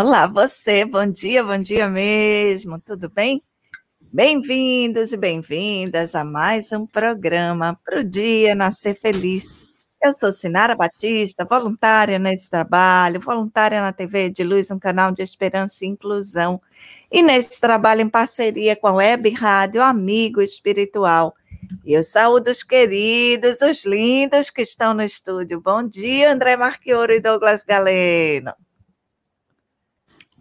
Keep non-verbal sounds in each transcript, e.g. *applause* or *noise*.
Olá, você, bom dia, bom dia mesmo, tudo bem? Bem-vindos e bem-vindas a mais um programa para o Dia Nascer Feliz. Eu sou Sinara Batista, voluntária nesse trabalho, voluntária na TV de Luz, um canal de esperança e inclusão. E nesse trabalho em parceria com a Web Rádio Amigo Espiritual. E eu saúdo os queridos, os lindos que estão no estúdio. Bom dia, André Marquioro e Douglas Galeno.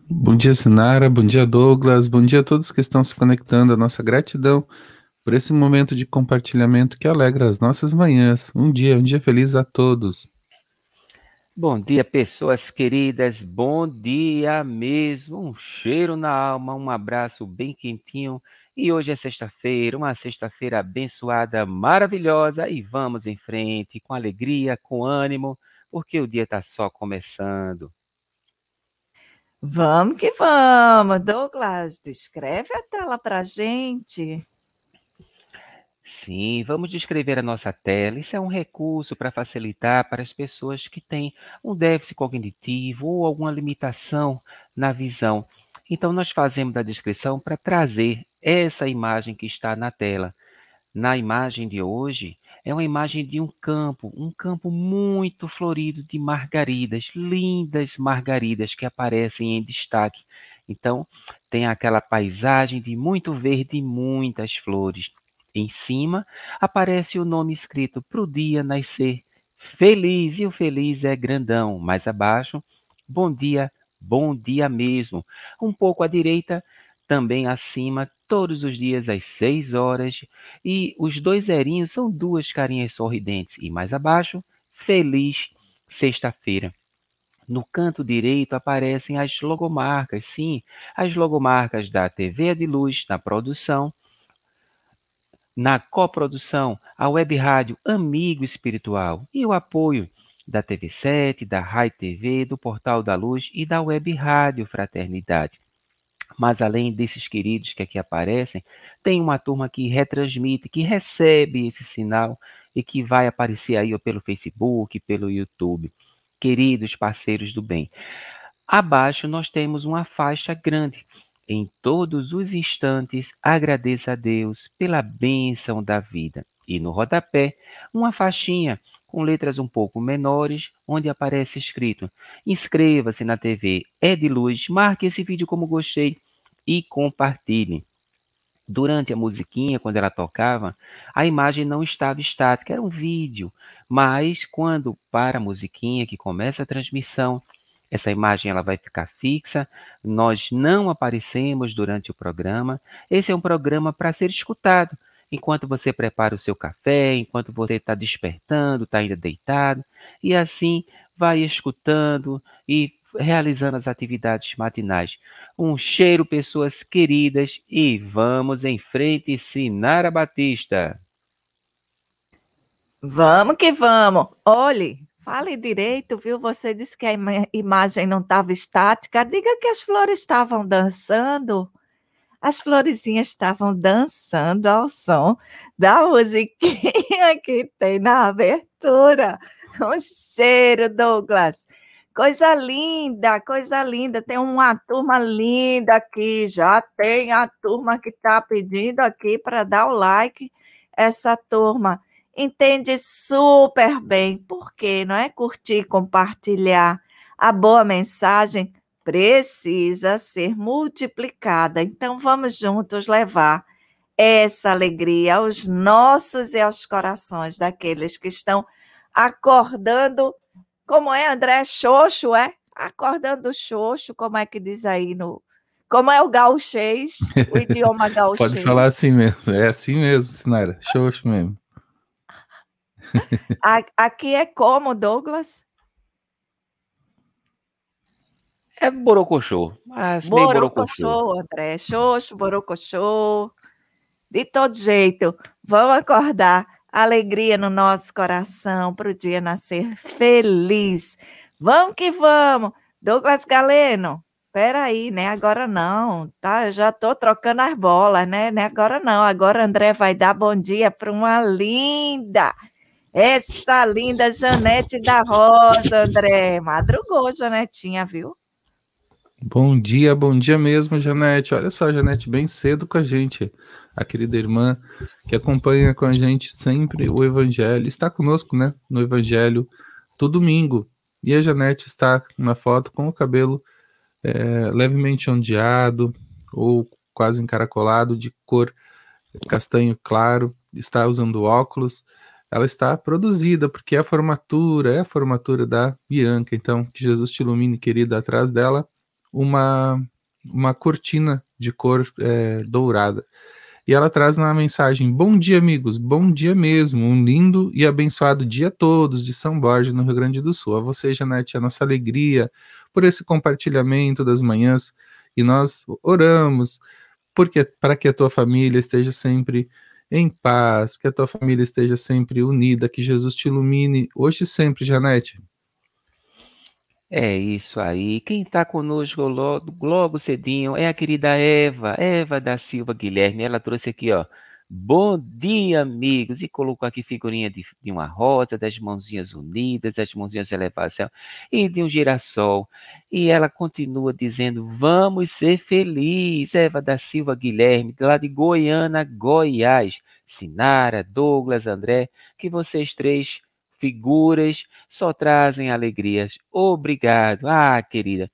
Bom dia, Sinara. Bom dia, Douglas. Bom dia a todos que estão se conectando. A nossa gratidão por esse momento de compartilhamento que alegra as nossas manhãs. Um dia, um dia feliz a todos. Bom dia, pessoas queridas. Bom dia mesmo. Um cheiro na alma, um abraço bem quentinho. E hoje é sexta-feira, uma sexta-feira abençoada, maravilhosa. E vamos em frente com alegria, com ânimo, porque o dia está só começando. Vamos que vamos. Douglas, descreve a tela para gente. Sim, vamos descrever a nossa tela. Isso é um recurso para facilitar para as pessoas que têm um déficit cognitivo ou alguma limitação na visão. Então, nós fazemos a descrição para trazer essa imagem que está na tela. Na imagem de hoje, é uma imagem de um campo, um campo muito florido de margaridas, lindas margaridas que aparecem em destaque. Então, tem aquela paisagem de muito verde e muitas flores. Em cima aparece o nome escrito para o dia nascer. Feliz, e o feliz é grandão. Mais abaixo, bom dia, bom dia mesmo. Um pouco à direita, também acima, todos os dias às 6 horas. E os dois zerinhos são duas carinhas sorridentes. E mais abaixo, feliz sexta-feira. No canto direito aparecem as logomarcas, sim, as logomarcas da TV de Luz na produção, na coprodução, a web rádio Amigo Espiritual e o apoio da TV7, da Rai TV, do Portal da Luz e da web rádio Fraternidade. Mas além desses queridos que aqui aparecem, tem uma turma que retransmite, que recebe esse sinal e que vai aparecer aí pelo Facebook, pelo YouTube. Queridos parceiros do bem. Abaixo nós temos uma faixa grande. Em todos os instantes, agradeça a Deus pela bênção da vida. E no rodapé, uma faixinha com letras um pouco menores, onde aparece escrito: Inscreva-se na TV É de Luz, marque esse vídeo como gostei e compartilhe. Durante a musiquinha, quando ela tocava, a imagem não estava estática, era um vídeo. Mas quando para a musiquinha, que começa a transmissão, essa imagem ela vai ficar fixa. Nós não aparecemos durante o programa. Esse é um programa para ser escutado enquanto você prepara o seu café, enquanto você está despertando, está ainda deitado, e assim vai escutando e realizando as atividades matinais. Um cheiro, pessoas queridas, e vamos em frente, Sinara Batista. Vamos que vamos. Olhe, fale direito, viu? Você disse que a imagem não estava estática. Diga que as flores estavam dançando. As florezinhas estavam dançando ao som da musiquinha que tem na abertura. Um cheiro, Douglas. Coisa linda, coisa linda. Tem uma turma linda aqui. Já tem a turma que está pedindo aqui para dar o like. Essa turma entende super bem. Por quê? Não é curtir, compartilhar. A boa mensagem precisa ser multiplicada. Então, vamos juntos levar essa alegria aos nossos e aos corações daqueles que estão acordando como é, André? Xoxo, é? Acordando xoxo, como é que diz aí no. Como é o gauchês, o *laughs* idioma gauchês? Pode falar assim mesmo, é assim mesmo, Sinara, xoxo mesmo. *laughs* Aqui é como, Douglas? É borocochô. Mas borocochô, André. Xoxo, borocochô. De todo jeito, vamos acordar alegria no nosso coração para o dia nascer feliz. Vamos que vamos. Douglas Galeno, peraí, né? Agora não, tá? Eu já estou trocando as bolas, né? né? Agora não. Agora André vai dar bom dia para uma linda, essa linda Janete da Rosa, André. Madrugou, Janetinha, viu? Bom dia, bom dia mesmo, Janete. Olha só, Janete, bem cedo com a gente. A querida irmã que acompanha com a gente sempre o Evangelho, está conosco, né? No Evangelho, todo domingo. E a Janete está na foto com o cabelo é, levemente ondeado ou quase encaracolado, de cor castanho claro, está usando óculos. Ela está produzida, porque é a formatura, é a formatura da Bianca. Então, que Jesus te ilumine, querida, atrás dela uma, uma cortina de cor é, dourada. E ela traz na mensagem: Bom dia, amigos, bom dia mesmo, um lindo e abençoado dia a todos de São Borja, no Rio Grande do Sul. A você, Janete, a nossa alegria por esse compartilhamento das manhãs e nós oramos porque para que a tua família esteja sempre em paz, que a tua família esteja sempre unida, que Jesus te ilumine hoje e sempre, Janete. É isso aí. Quem está conosco logo, logo cedinho é a querida Eva, Eva da Silva Guilherme. Ela trouxe aqui, ó. Bom dia, amigos! E colocou aqui figurinha de, de uma rosa, das mãozinhas unidas, das mãozinhas elevadas e de um girassol. E ela continua dizendo: Vamos ser felizes, Eva da Silva Guilherme, lá de Goiânia, Goiás. Sinara, Douglas, André, que vocês três figuras só trazem alegrias. Obrigado. Ah, querida.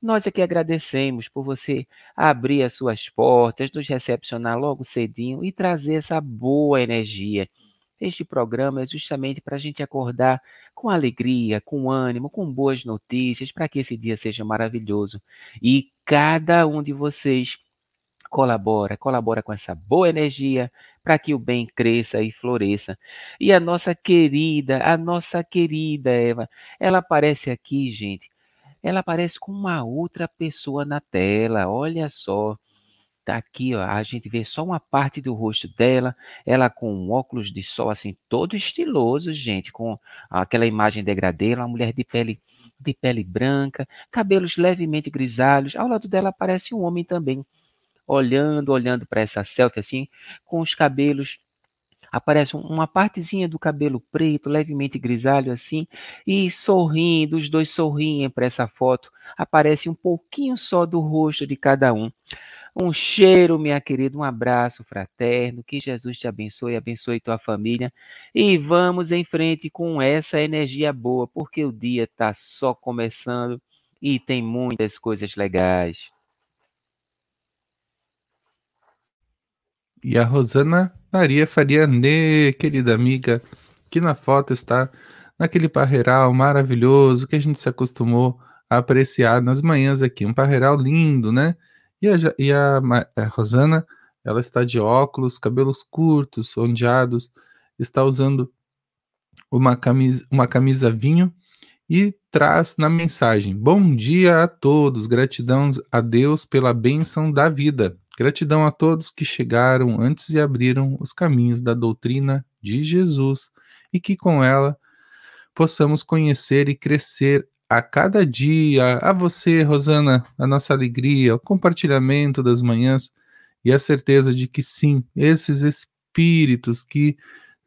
Nós aqui agradecemos por você abrir as suas portas, nos recepcionar logo cedinho e trazer essa boa energia. Este programa é justamente para a gente acordar com alegria, com ânimo, com boas notícias, para que esse dia seja maravilhoso. E cada um de vocês colabora, colabora com essa boa energia para que o bem cresça e floresça. E a nossa querida, a nossa querida Eva, ela aparece aqui, gente. Ela aparece com uma outra pessoa na tela. Olha só. Tá aqui, ó, a gente vê só uma parte do rosto dela, ela com um óculos de sol assim todo estiloso, gente, com aquela imagem degradê, uma mulher de pele de pele branca, cabelos levemente grisalhos. Ao lado dela aparece um homem também, olhando, olhando para essa selfie assim, com os cabelos aparece uma partezinha do cabelo preto, levemente grisalho assim, e sorrindo, os dois sorriem para essa foto. Aparece um pouquinho só do rosto de cada um. Um cheiro, minha querida, um abraço fraterno, que Jesus te abençoe, abençoe tua família. E vamos em frente com essa energia boa, porque o dia está só começando e tem muitas coisas legais. E a Rosana Maria Faria Nê, querida amiga, que na foto está naquele parreiral maravilhoso que a gente se acostumou a apreciar nas manhãs aqui. Um parreiral lindo, né? E a, e a, a Rosana, ela está de óculos, cabelos curtos, ondeados, está usando uma camisa, uma camisa vinho e traz na mensagem: Bom dia a todos, gratidão a Deus pela bênção da vida. Gratidão a todos que chegaram antes e abriram os caminhos da doutrina de Jesus e que com ela possamos conhecer e crescer a cada dia. A você, Rosana, a nossa alegria, o compartilhamento das manhãs e a certeza de que sim, esses espíritos que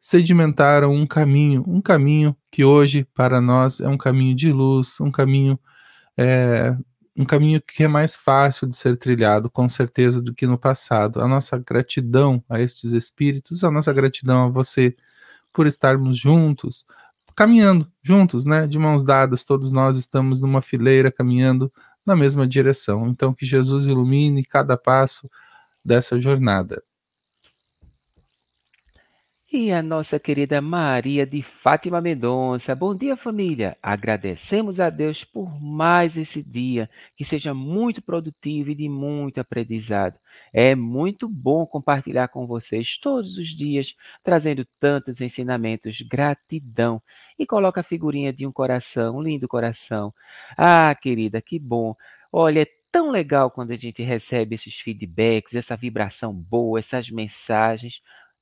sedimentaram um caminho, um caminho que hoje para nós é um caminho de luz, um caminho é, um caminho que é mais fácil de ser trilhado, com certeza, do que no passado. A nossa gratidão a estes espíritos, a nossa gratidão a você por estarmos juntos, caminhando juntos, né? De mãos dadas, todos nós estamos numa fileira caminhando na mesma direção. Então, que Jesus ilumine cada passo dessa jornada. E a nossa querida Maria de Fátima Mendonça. Bom dia, família. Agradecemos a Deus por mais esse dia, que seja muito produtivo e de muito aprendizado. É muito bom compartilhar com vocês todos os dias, trazendo tantos ensinamentos. Gratidão. E coloca a figurinha de um coração, um lindo coração. Ah, querida, que bom. Olha, é tão legal quando a gente recebe esses feedbacks, essa vibração boa, essas mensagens.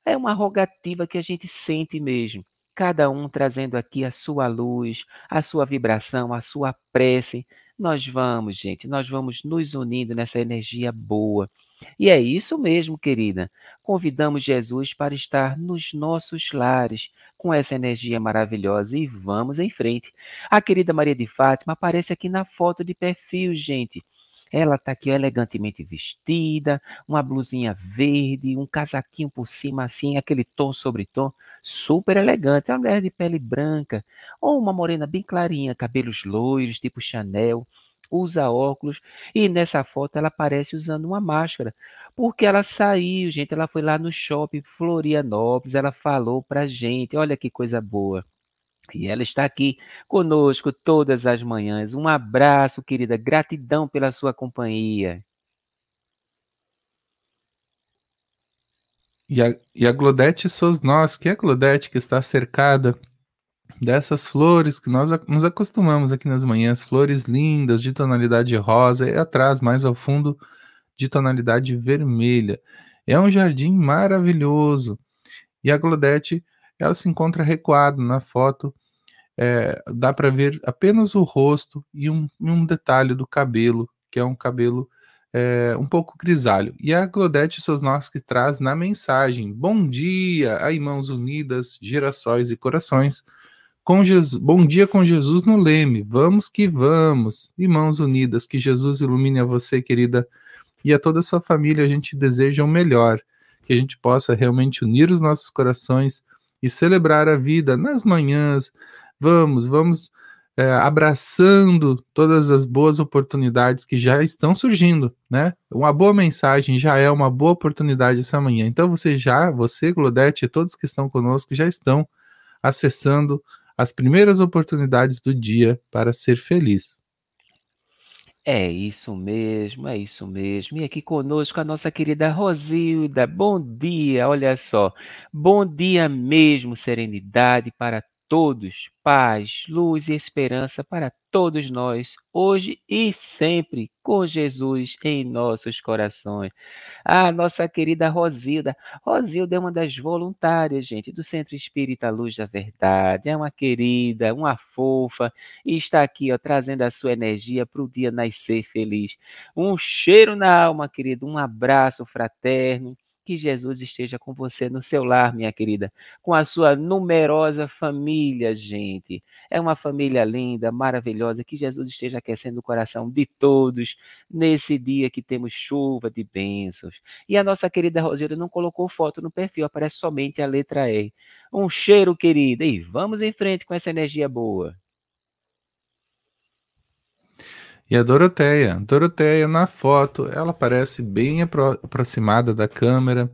É uma rogativa que a gente sente mesmo. Cada um trazendo aqui a sua luz, a sua vibração, a sua prece. Nós vamos, gente, nós vamos nos unindo nessa energia boa. E é isso mesmo, querida. Convidamos Jesus para estar nos nossos lares com essa energia maravilhosa e vamos em frente. A querida Maria de Fátima aparece aqui na foto de perfil, gente. Ela está aqui elegantemente vestida, uma blusinha verde, um casaquinho por cima assim, aquele tom sobre tom, super elegante. É uma mulher de pele branca, ou uma morena bem clarinha, cabelos loiros, tipo Chanel, usa óculos, e nessa foto ela aparece usando uma máscara, porque ela saiu, gente, ela foi lá no shopping Florianópolis, ela falou pra gente, olha que coisa boa. E ela está aqui conosco todas as manhãs. Um abraço, querida. Gratidão pela sua companhia. E a, e a Glodete nós, que é a Glodete que está cercada dessas flores que nós nos acostumamos aqui nas manhãs, flores lindas de tonalidade rosa e atrás, mais ao fundo, de tonalidade vermelha. É um jardim maravilhoso. E a Glodete, ela se encontra recuada na foto é, dá para ver apenas o rosto e um, um, detalhe do cabelo, que é um cabelo é, um pouco grisalho. E a Glodete Sosnowski traz na mensagem: Bom dia, aí mãos unidas, girassóis e corações. Com Jesus, bom dia com Jesus no leme, vamos que vamos, e mãos unidas, que Jesus ilumine a você, querida, e a toda a sua família. A gente deseja o melhor, que a gente possa realmente unir os nossos corações e celebrar a vida nas manhãs, Vamos, vamos é, abraçando todas as boas oportunidades que já estão surgindo, né? Uma boa mensagem já é uma boa oportunidade essa manhã. Então você já, você, Glodete, e todos que estão conosco já estão acessando as primeiras oportunidades do dia para ser feliz. É isso mesmo, é isso mesmo. E aqui conosco a nossa querida Rosilda. Bom dia, olha só. Bom dia mesmo, serenidade para todos, paz, luz e esperança para todos nós, hoje e sempre, com Jesus em nossos corações. A nossa querida Rosilda. Rosilda é uma das voluntárias, gente, do Centro Espírita Luz da Verdade. É uma querida, uma fofa, e está aqui, ó, trazendo a sua energia para o dia nascer feliz. Um cheiro na alma, querido, um abraço fraterno que Jesus esteja com você no seu lar, minha querida, com a sua numerosa família, gente. É uma família linda, maravilhosa, que Jesus esteja aquecendo o coração de todos nesse dia que temos chuva de bênçãos. E a nossa querida Rosilda não colocou foto no perfil, aparece somente a letra E. Um cheiro, querida, e vamos em frente com essa energia boa. E a Doroteia, Doroteia na foto, ela parece bem apro aproximada da câmera.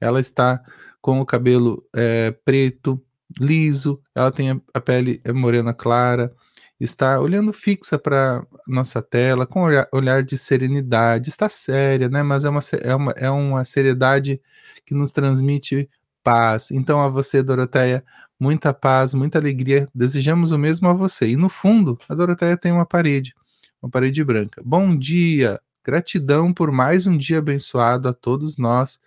Ela está com o cabelo é, preto, liso. Ela tem a, pele é morena clara. Está olhando fixa para nossa tela com olhar, olhar, de serenidade. Está séria, né? Mas é uma, é, uma, é uma seriedade que nos transmite paz. Então a você, Doroteia, muita paz, muita alegria. Desejamos o mesmo a você. E no fundo, a Doroteia tem uma parede uma parede branca. Bom dia, gratidão por mais um dia abençoado a todos nós.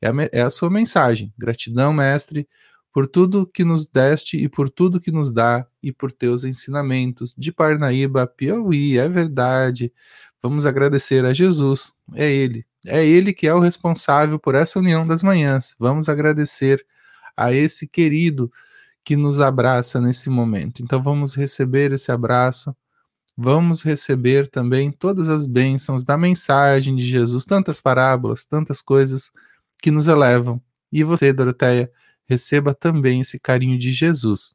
É a, é a sua mensagem. Gratidão, mestre, por tudo que nos deste e por tudo que nos dá e por teus ensinamentos. De Parnaíba, Piauí, é verdade. Vamos agradecer a Jesus. É Ele. É Ele que é o responsável por essa união das manhãs. Vamos agradecer a esse querido que nos abraça nesse momento. Então vamos receber esse abraço vamos receber também todas as bênçãos da mensagem de Jesus, tantas parábolas, tantas coisas que nos elevam. E você, Doroteia, receba também esse carinho de Jesus.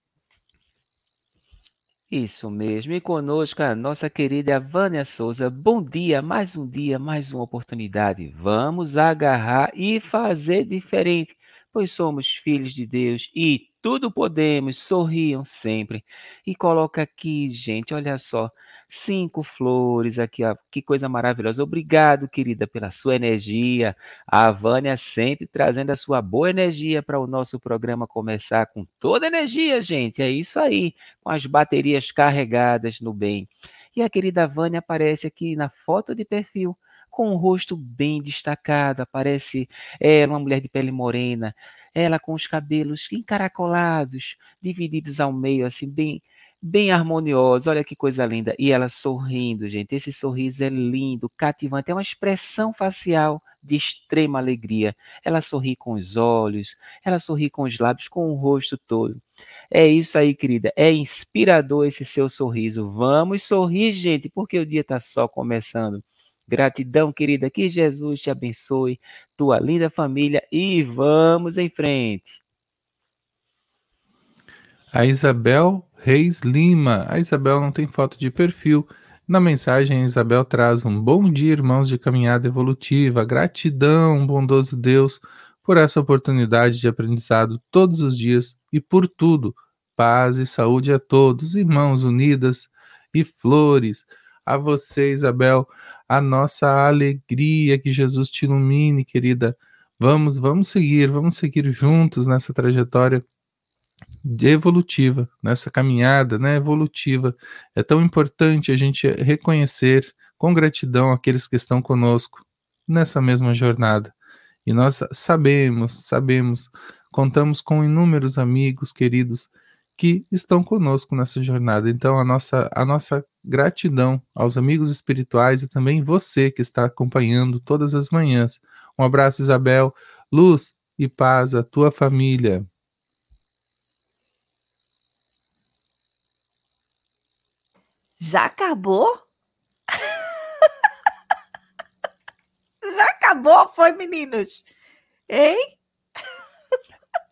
Isso mesmo. E conosco a nossa querida Vânia Souza. Bom dia, mais um dia, mais uma oportunidade. Vamos agarrar e fazer diferente, pois somos filhos de Deus e tudo podemos. Sorriam sempre. E coloca aqui, gente, olha só. Cinco flores aqui, ó. Que coisa maravilhosa. Obrigado, querida, pela sua energia. A Vânia sempre trazendo a sua boa energia para o nosso programa começar com toda energia, gente. É isso aí, com as baterias carregadas no bem. E a querida Vânia aparece aqui na foto de perfil com o rosto bem destacado, aparece ela, uma mulher de pele morena, ela com os cabelos encaracolados, divididos ao meio, assim, bem bem harmoniosa, olha que coisa linda. E ela sorrindo, gente. Esse sorriso é lindo, cativante, é uma expressão facial de extrema alegria. Ela sorri com os olhos, ela sorri com os lábios, com o rosto todo. É isso aí, querida. É inspirador esse seu sorriso. Vamos sorrir, gente, porque o dia está só começando. Gratidão, querida, que Jesus te abençoe, tua linda família e vamos em frente. A Isabel Reis Lima. A Isabel não tem foto de perfil. Na mensagem, a Isabel traz um bom dia, irmãos de caminhada evolutiva. Gratidão, bondoso Deus, por essa oportunidade de aprendizado todos os dias e por tudo. Paz e saúde a todos, irmãos unidas e flores. A você, Isabel, a nossa alegria que Jesus te ilumine, querida. Vamos, vamos seguir, vamos seguir juntos nessa trajetória evolutiva, nessa caminhada né, evolutiva. É tão importante a gente reconhecer com gratidão aqueles que estão conosco nessa mesma jornada. E nós sabemos, sabemos, contamos com inúmeros amigos queridos que estão conosco nessa jornada. Então, a nossa, a nossa gratidão aos amigos espirituais e também você que está acompanhando todas as manhãs. Um abraço, Isabel. Luz e paz à tua família. Já acabou? *laughs* Já acabou, foi, meninos? Hein?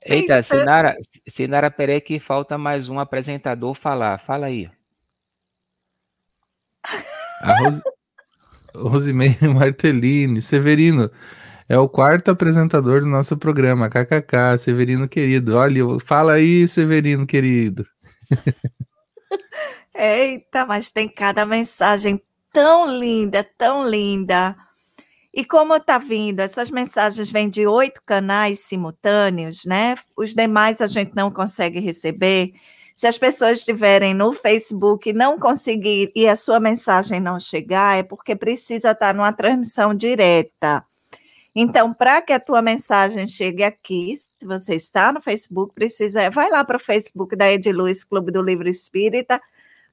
Eita, Sinara, Sinara, peraí que falta mais um apresentador falar. Fala aí. A Ros... *laughs* Rosimeire Martellini, Severino, é o quarto apresentador do nosso programa, KKK, Severino querido. Olha, fala aí, Severino querido. *laughs* Eita, mas tem cada mensagem tão linda, tão linda. E como está vindo, essas mensagens vêm de oito canais simultâneos, né? Os demais a gente não consegue receber. Se as pessoas estiverem no Facebook e não conseguir e a sua mensagem não chegar, é porque precisa estar numa transmissão direta. Então, para que a tua mensagem chegue aqui, se você está no Facebook, precisa, vai lá para o Facebook da Ediluz Clube do Livro Espírita,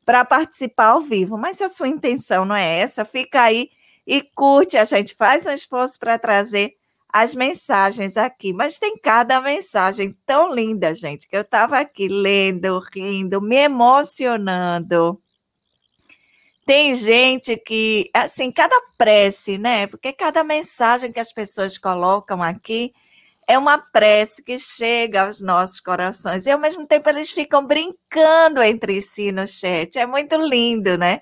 para participar ao vivo. Mas se a sua intenção não é essa, fica aí e curte. A gente faz um esforço para trazer as mensagens aqui. Mas tem cada mensagem tão linda, gente, que eu estava aqui lendo, rindo, me emocionando. Tem gente que, assim, cada prece, né? Porque cada mensagem que as pessoas colocam aqui é uma prece que chega aos nossos corações. E ao mesmo tempo eles ficam brincando entre si no chat. É muito lindo, né?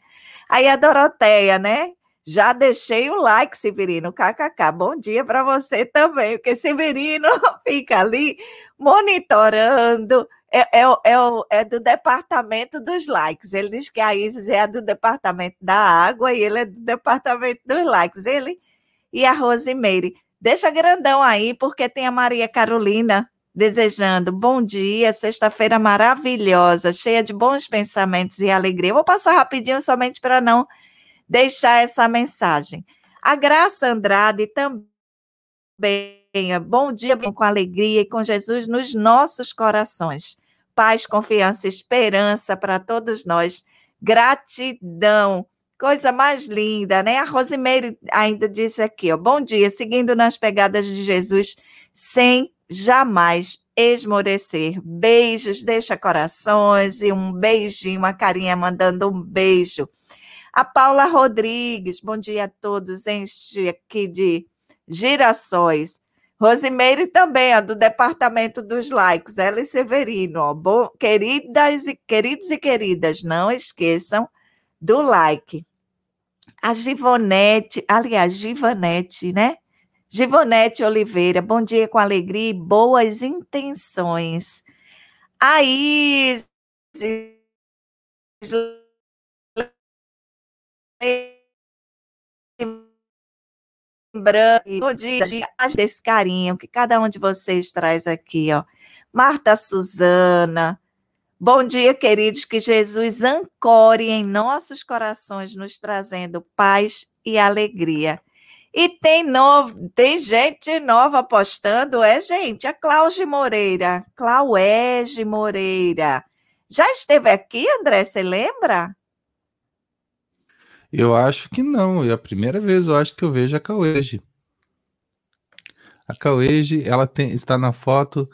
Aí a Doroteia, né? Já deixei o like, Severino, kkk. Bom dia para você também, porque Severino *laughs* fica ali monitorando. É, é, é, é, do departamento dos likes. Ele diz que a Isis é do departamento da água e ele é do departamento dos likes. Ele e a Rosemary. Deixa grandão aí, porque tem a Maria Carolina desejando bom dia, sexta-feira maravilhosa, cheia de bons pensamentos e alegria. vou passar rapidinho somente para não deixar essa mensagem. A Graça Andrade também. Bom dia com alegria e com Jesus nos nossos corações. Paz, confiança, esperança para todos nós. Gratidão Coisa mais linda, né? A Rosimeire ainda disse aqui, ó, bom dia, seguindo nas pegadas de Jesus, sem jamais esmorecer. Beijos, deixa corações e um beijinho, uma carinha mandando um beijo. A Paula Rodrigues, bom dia a todos, enche aqui de girassóis. Rosimeire também, do Departamento dos Likes, ela e Severino, ó, bom, queridas e queridos e queridas, não esqueçam do like. A Givonete, aliás, Givanete, né? Givonete Oliveira, bom dia com alegria e boas intenções. A Isis lembrando, bom dia, desse carinho que cada um de vocês traz aqui, ó. Marta Suzana, Bom dia, queridos, que Jesus ancore em nossos corações, nos trazendo paz e alegria. E tem novo, tem gente nova apostando, é gente, a Cláudia Moreira, Clauege Moreira. Já esteve aqui, André, você lembra? Eu acho que não, é a primeira vez eu acho que eu vejo a Cauege. A Cauege, ela tem, está na foto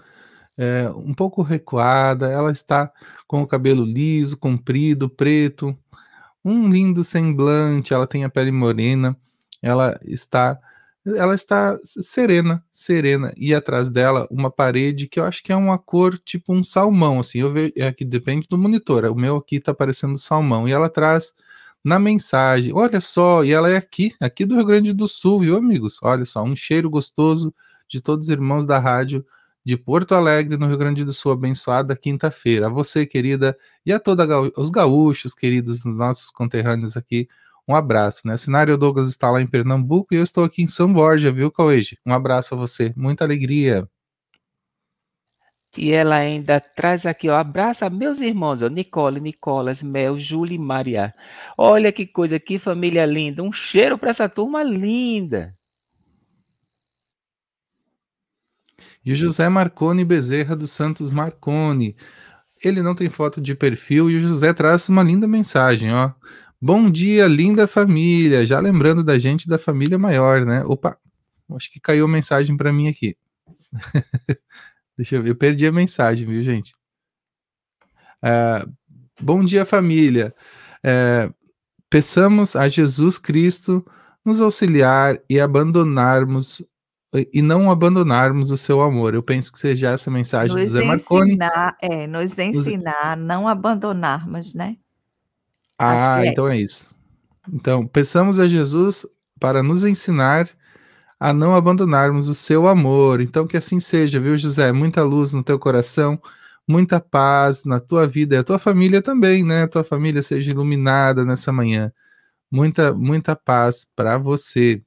é, um pouco recuada, ela está com o cabelo liso, comprido, preto, um lindo semblante, ela tem a pele morena, ela está ela está serena, serena, e atrás dela uma parede que eu acho que é uma cor tipo um salmão, assim, eu vejo, é depende do monitor, o meu aqui está parecendo salmão, e ela traz na mensagem, olha só, e ela é aqui, aqui do Rio Grande do Sul, viu amigos? Olha só, um cheiro gostoso de todos os irmãos da rádio de Porto Alegre, no Rio Grande do Sul, abençoada quinta-feira. A você, querida, e a todos os gaúchos, queridos, nossos conterrâneos aqui, um abraço, né? Cenário Douglas está lá em Pernambuco e eu estou aqui em São Borja, viu, Cauê? Um abraço a você, muita alegria. E ela ainda traz aqui, ó, abraça meus irmãos, ó, Nicole, Nicolas, Mel, Júlia e Maria. Olha que coisa, que família linda. Um cheiro para essa turma linda. E o José Marconi Bezerra dos Santos Marconi. Ele não tem foto de perfil e o José traz uma linda mensagem, ó. Bom dia, linda família. Já lembrando da gente da família maior, né? Opa, acho que caiu a mensagem para mim aqui. *laughs* Deixa eu ver, eu perdi a mensagem, viu, gente? É, bom dia, família. É, peçamos a Jesus Cristo nos auxiliar e abandonarmos e não abandonarmos o seu amor. Eu penso que seja essa mensagem nos do Zé Marconi. Ensinar, é, nos ensinar, nos... não abandonarmos, né? Ah, é. então é isso. Então, peçamos a Jesus para nos ensinar a não abandonarmos o seu amor. Então, que assim seja, viu, José? Muita luz no teu coração, muita paz na tua vida e a tua família também, né? A tua família seja iluminada nessa manhã. Muita, muita paz para você.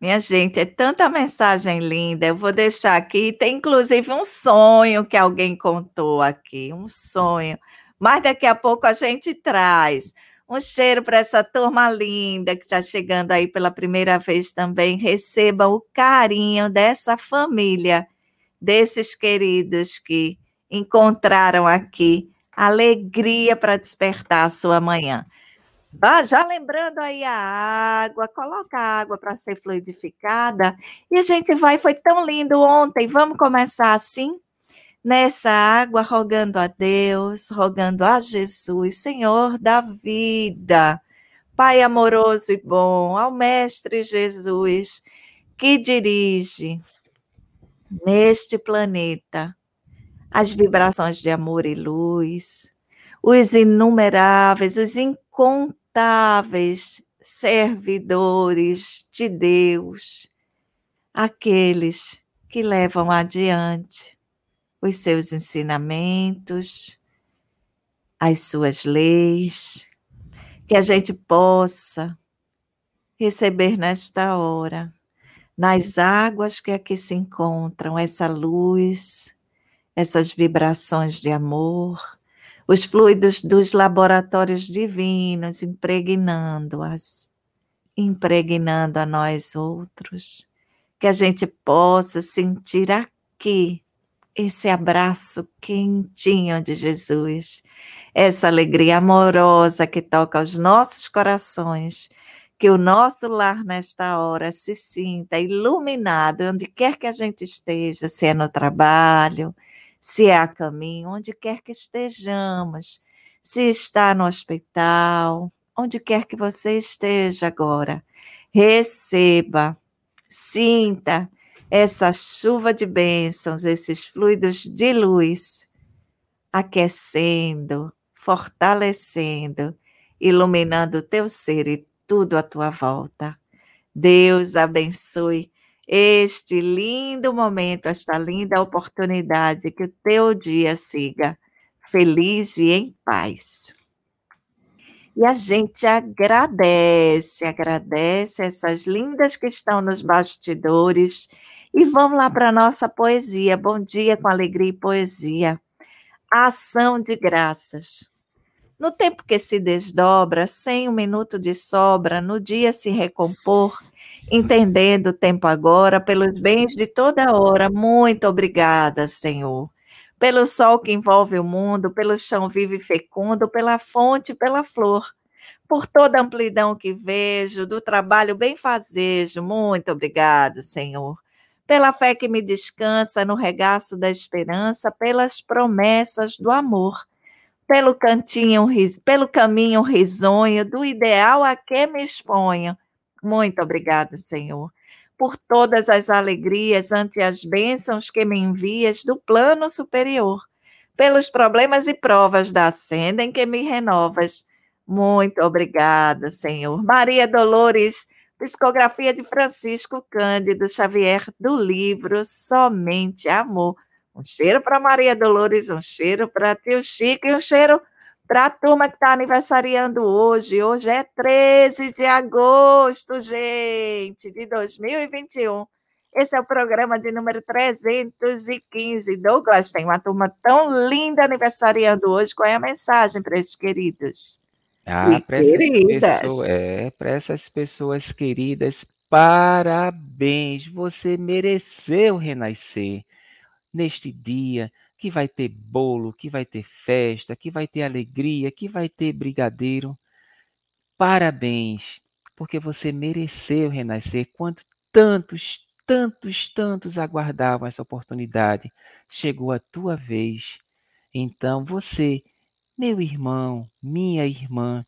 Minha gente, é tanta mensagem linda. Eu vou deixar aqui. Tem inclusive um sonho que alguém contou aqui, um sonho mas daqui a pouco a gente traz. Um cheiro para essa turma linda que está chegando aí pela primeira vez também. Receba o carinho dessa família, desses queridos que encontraram aqui alegria para despertar a sua manhã. Já lembrando aí a água, coloca a água para ser fluidificada. E a gente vai, foi tão lindo ontem. Vamos começar assim? Nessa água, rogando a Deus, rogando a Jesus, Senhor da vida, Pai amoroso e bom, ao Mestre Jesus, que dirige neste planeta as vibrações de amor e luz, os inumeráveis, os incontáveis servidores de Deus, aqueles que levam adiante os seus ensinamentos, as suas leis, que a gente possa receber nesta hora, nas águas que aqui se encontram, essa luz, essas vibrações de amor, os fluidos dos laboratórios divinos impregnando-as, impregnando a nós outros, que a gente possa sentir aqui esse abraço quentinho de Jesus, essa alegria amorosa que toca os nossos corações, que o nosso lar nesta hora se sinta iluminado, onde quer que a gente esteja, se é no trabalho, se é a caminho, onde quer que estejamos, se está no hospital, onde quer que você esteja agora, receba, sinta essa chuva de bênçãos, esses fluidos de luz, aquecendo, fortalecendo, iluminando o teu ser e tudo à tua volta. Deus abençoe este lindo momento, esta linda oportunidade, que o teu dia siga feliz e em paz. E a gente agradece, agradece essas lindas que estão nos bastidores e vamos lá para a nossa poesia. Bom dia com alegria e poesia. Ação de graças. No tempo que se desdobra, sem um minuto de sobra, no dia se recompor, entendendo o tempo agora, pelos bens de toda hora. Muito obrigada, Senhor. Pelo sol que envolve o mundo, pelo chão vivo e fecundo, pela fonte, pela flor, por toda a amplidão que vejo, do trabalho bem fazejo. Muito obrigada, Senhor pela fé que me descansa no regaço da esperança, pelas promessas do amor, pelo cantinho, pelo caminho risonho do ideal a que me exponho, Muito obrigada, Senhor, por todas as alegrias ante as bênçãos que me envias do plano superior, pelos problemas e provas da senda em que me renovas. Muito obrigada, Senhor. Maria Dolores, psicografia de Francisco Cândido Xavier, do livro Somente Amor. Um cheiro para Maria Dolores, um cheiro para tio Chico e um cheiro para a turma que está aniversariando hoje. Hoje é 13 de agosto, gente, de 2021. Esse é o programa de número 315. Douglas, tem uma turma tão linda aniversariando hoje. Qual é a mensagem para esses queridos? Ah, para essas, pessoas, é, essas pessoas queridas, parabéns. Você mereceu renascer neste dia que vai ter bolo, que vai ter festa, que vai ter alegria, que vai ter brigadeiro. Parabéns, porque você mereceu renascer quando tantos, tantos, tantos aguardavam essa oportunidade. Chegou a tua vez. Então você, meu irmão, minha irmã,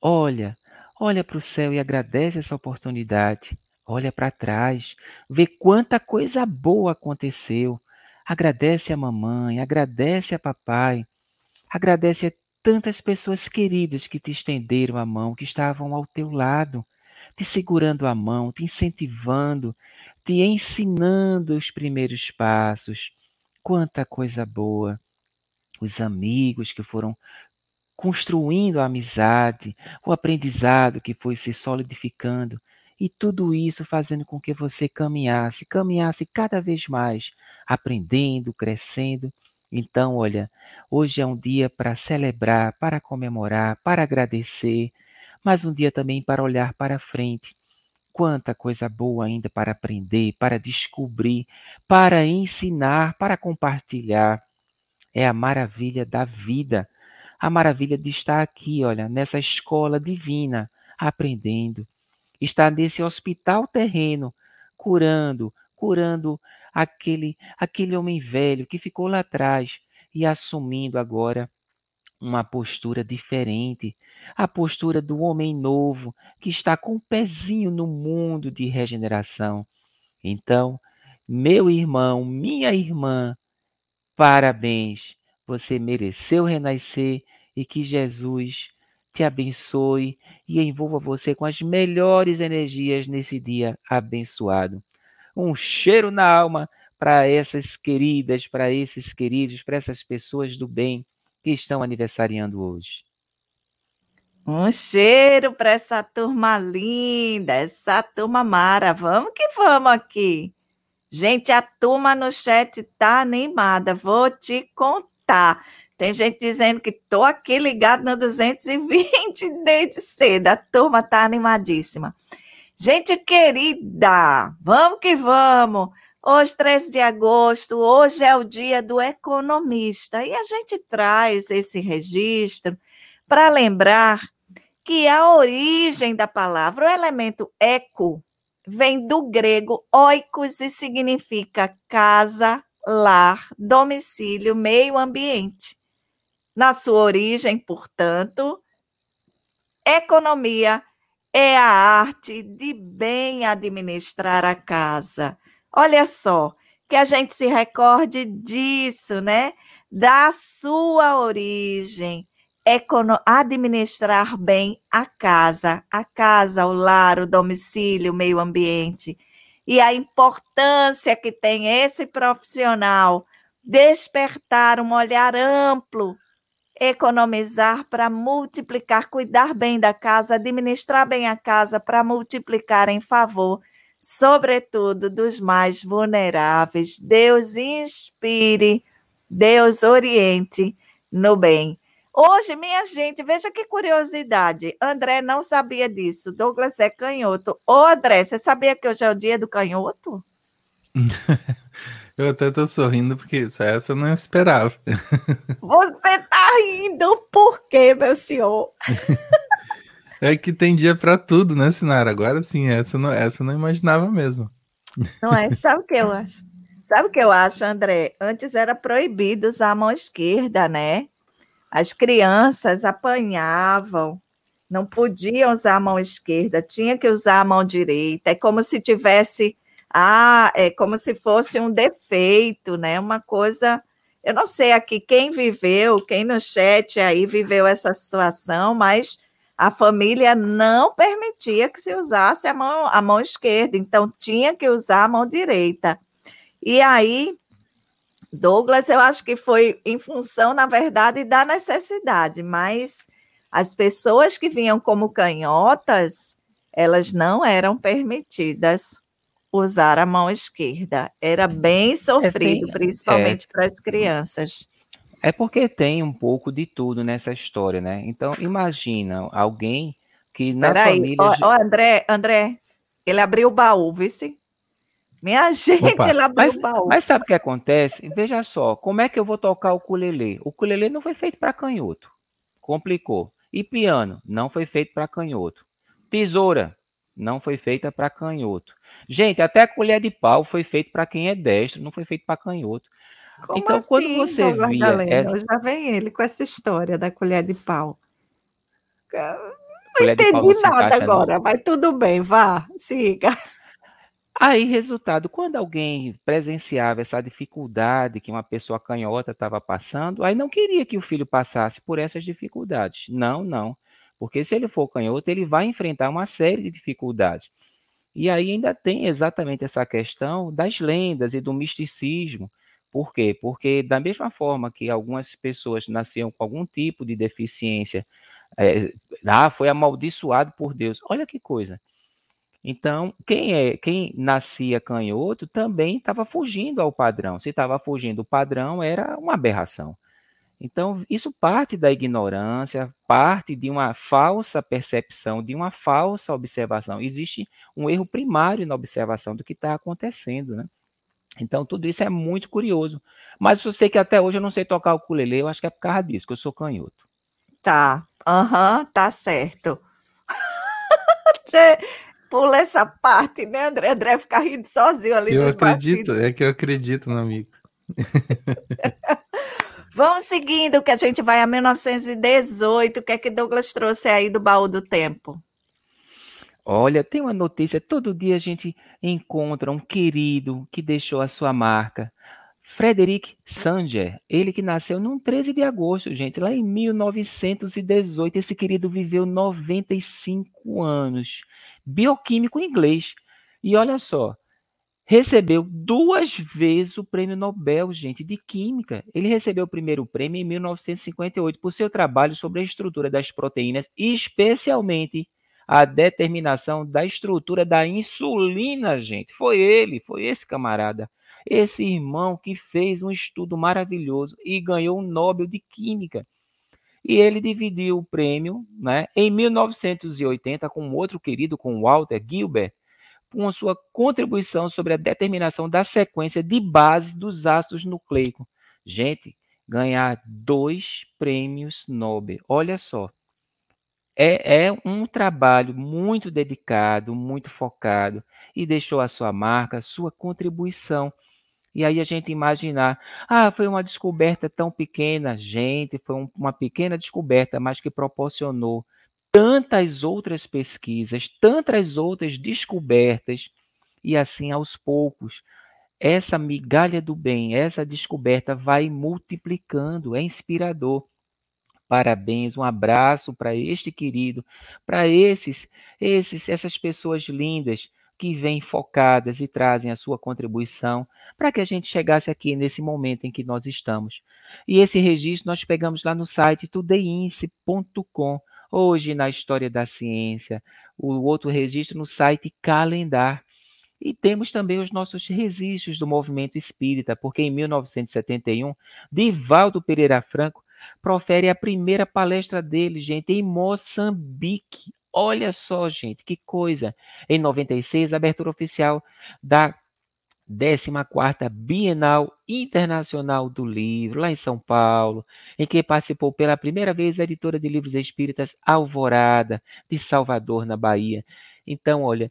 olha, olha para o céu e agradece essa oportunidade. Olha para trás, vê quanta coisa boa aconteceu. Agradece a mamãe, agradece a papai, agradece a tantas pessoas queridas que te estenderam a mão, que estavam ao teu lado, te segurando a mão, te incentivando, te ensinando os primeiros passos. Quanta coisa boa! Os amigos que foram construindo a amizade, o aprendizado que foi se solidificando, e tudo isso fazendo com que você caminhasse, caminhasse cada vez mais aprendendo, crescendo. Então, olha, hoje é um dia para celebrar, para comemorar, para agradecer, mas um dia também para olhar para frente. Quanta coisa boa ainda para aprender, para descobrir, para ensinar, para compartilhar. É a maravilha da vida, a maravilha de estar aqui, olha, nessa escola divina, aprendendo. Estar nesse hospital terreno, curando, curando aquele, aquele homem velho que ficou lá atrás e assumindo agora uma postura diferente, a postura do homem novo que está com o um pezinho no mundo de regeneração. Então, meu irmão, minha irmã, parabéns, você mereceu renascer e que Jesus te abençoe e envolva você com as melhores energias nesse dia abençoado um cheiro na alma para essas queridas, para esses queridos, para essas pessoas do bem que estão aniversariando hoje. Um cheiro para essa turma linda, essa turma mara. Vamos que vamos aqui. Gente, a turma no chat tá animada. Vou te contar. Tem gente dizendo que tô aqui ligado no 220 *laughs* desde cedo. A turma tá animadíssima. Gente querida, vamos que vamos. Hoje, 13 de agosto, hoje é o dia do economista e a gente traz esse registro para lembrar que a origem da palavra, o elemento eco, vem do grego oikos e significa casa, lar, domicílio, meio ambiente. Na sua origem, portanto, economia é a arte de bem administrar a casa. Olha só, que a gente se recorde disso, né? Da sua origem. Administrar bem a casa, a casa, o lar, o domicílio, o meio ambiente. E a importância que tem esse profissional despertar um olhar amplo economizar para multiplicar, cuidar bem da casa, administrar bem a casa para multiplicar em favor, sobretudo dos mais vulneráveis. Deus inspire, Deus oriente no bem. Hoje, minha gente, veja que curiosidade. André não sabia disso. Douglas é canhoto. Ô, André, você sabia que hoje é o dia do canhoto? *laughs* Eu até tô sorrindo porque essa eu não esperava. *laughs* Você tá rindo por quê, meu senhor? *laughs* É que tem dia para tudo, né, Sinara? Agora sim, essa eu não, essa eu não imaginava mesmo. Não é? Sabe o que eu acho? Sabe o que eu acho, André? Antes era proibido usar a mão esquerda, né? As crianças apanhavam Não podia usar a mão esquerda, tinha que usar a mão direita. É como se tivesse, ah, é como se fosse um defeito, né? Uma coisa. Eu não sei aqui quem viveu, quem no chat aí viveu essa situação, mas a família não permitia que se usasse a mão, a mão esquerda, então tinha que usar a mão direita. E aí, Douglas, eu acho que foi em função, na verdade, da necessidade, mas as pessoas que vinham como canhotas, elas não eram permitidas usar a mão esquerda. Era bem é, sofrido, é, principalmente é, para as crianças. É porque tem um pouco de tudo nessa história, né? Então, imagina alguém que na Peraí, família... Ó, ó, André, André, ele abriu o baú, vice? Minha *laughs* gente, Opa, ele abriu mas, o baú. Mas sabe o que acontece? Veja só, como é que eu vou tocar o ukulele? O ukulele não foi feito para canhoto. Complicou. E piano? Não foi feito para canhoto. Tesoura? Não foi feita para canhoto. Gente, até a colher de pau foi feito para quem é destro, não foi feito para canhoto. Como então, assim, quando você via. Já vem ele com essa história da colher de pau. Não colher entendi nada agora, mas tudo bem, vá, siga. Aí, resultado, quando alguém presenciava essa dificuldade que uma pessoa canhota estava passando, aí não queria que o filho passasse por essas dificuldades. Não, não. Porque se ele for canhoto, ele vai enfrentar uma série de dificuldades. E aí ainda tem exatamente essa questão das lendas e do misticismo. Por quê? Porque da mesma forma que algumas pessoas nasciam com algum tipo de deficiência, é, ah, foi amaldiçoado por Deus. Olha que coisa. Então, quem é quem nascia canhoto também estava fugindo ao padrão. Se estava fugindo do padrão, era uma aberração. Então, isso parte da ignorância, parte de uma falsa percepção, de uma falsa observação. Existe um erro primário na observação do que está acontecendo, né? Então, tudo isso é muito curioso. Mas eu sei que até hoje eu não sei tocar o ukulele, eu acho que é por causa disso, que eu sou canhoto. Tá, aham, uhum, tá certo. *laughs* pula essa parte, né, André? André fica rindo sozinho ali. Eu acredito, é que eu acredito no amigo. *laughs* Vamos seguindo, que a gente vai a 1918. O que é que Douglas trouxe aí do baú do tempo? Olha, tem uma notícia. Todo dia a gente encontra um querido que deixou a sua marca. Frederic Sanger, ele que nasceu no 13 de agosto, gente, lá em 1918. Esse querido viveu 95 anos. Bioquímico inglês. E olha só, recebeu duas vezes o prêmio Nobel, gente, de Química. Ele recebeu o primeiro prêmio em 1958 por seu trabalho sobre a estrutura das proteínas, especialmente a determinação da estrutura da insulina, gente. Foi ele, foi esse camarada. Esse irmão que fez um estudo maravilhoso e ganhou o Nobel de Química. E ele dividiu o prêmio né, em 1980 com outro querido, com Walter Gilbert, com sua contribuição sobre a determinação da sequência de bases dos ácidos nucleicos. Gente, ganhar dois prêmios Nobel. Olha só. É, é, um trabalho muito dedicado, muito focado, e deixou a sua marca, sua contribuição e aí a gente imaginar, ah, foi uma descoberta tão pequena, gente, foi um, uma pequena descoberta, mas que proporcionou tantas outras pesquisas, tantas outras descobertas, e assim aos poucos, essa migalha do bem, essa descoberta vai multiplicando, é inspirador. Parabéns, um abraço para este querido, para esses, esses, essas pessoas lindas que vêm focadas e trazem a sua contribuição para que a gente chegasse aqui nesse momento em que nós estamos. E esse registro nós pegamos lá no site tudeince.com, hoje na História da Ciência, o outro registro no site Calendar. E temos também os nossos registros do movimento espírita, porque em 1971, Divaldo Pereira Franco profere a primeira palestra dele, gente, em Moçambique. Olha só, gente, que coisa. Em 96, a abertura oficial da 14ª Bienal Internacional do Livro, lá em São Paulo, em que participou pela primeira vez a editora de livros espíritas Alvorada, de Salvador, na Bahia. Então, olha,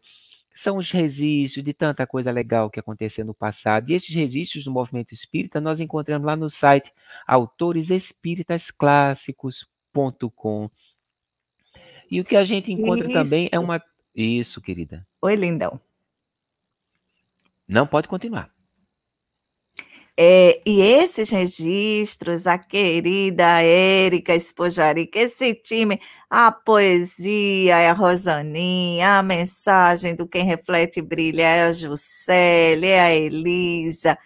são os registros de tanta coisa legal que aconteceu no passado. E esses registros do movimento espírita nós encontramos lá no site autoresespiritasclássicos.com. E o que a gente encontra Isso. também é uma. Isso, querida. Oi, lindão. Não pode continuar. É, e esses registros, a querida Érica Espojarica, esse time, a poesia é a Rosaninha, a mensagem do Quem Reflete Brilha é a Juscelia, é a Elisa,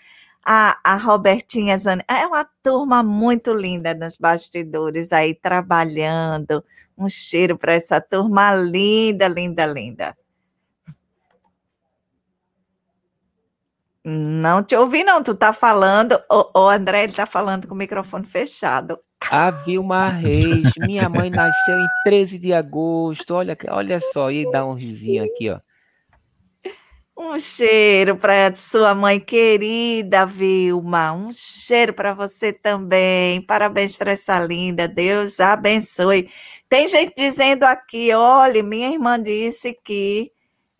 a, a Robertinha Zani. É uma turma muito linda nos bastidores aí trabalhando. Um cheiro para essa turma linda, linda, linda. Não te ouvi, não. Tu tá falando. O, André, ele tá falando com o microfone fechado. A Vilma Reis, minha mãe nasceu em 13 de agosto. Olha, olha só, e dá um risinho aqui, ó. Um cheiro para sua mãe querida, Vilma. Um cheiro para você também. Parabéns para essa linda. Deus abençoe. Tem gente dizendo aqui, olha, minha irmã disse que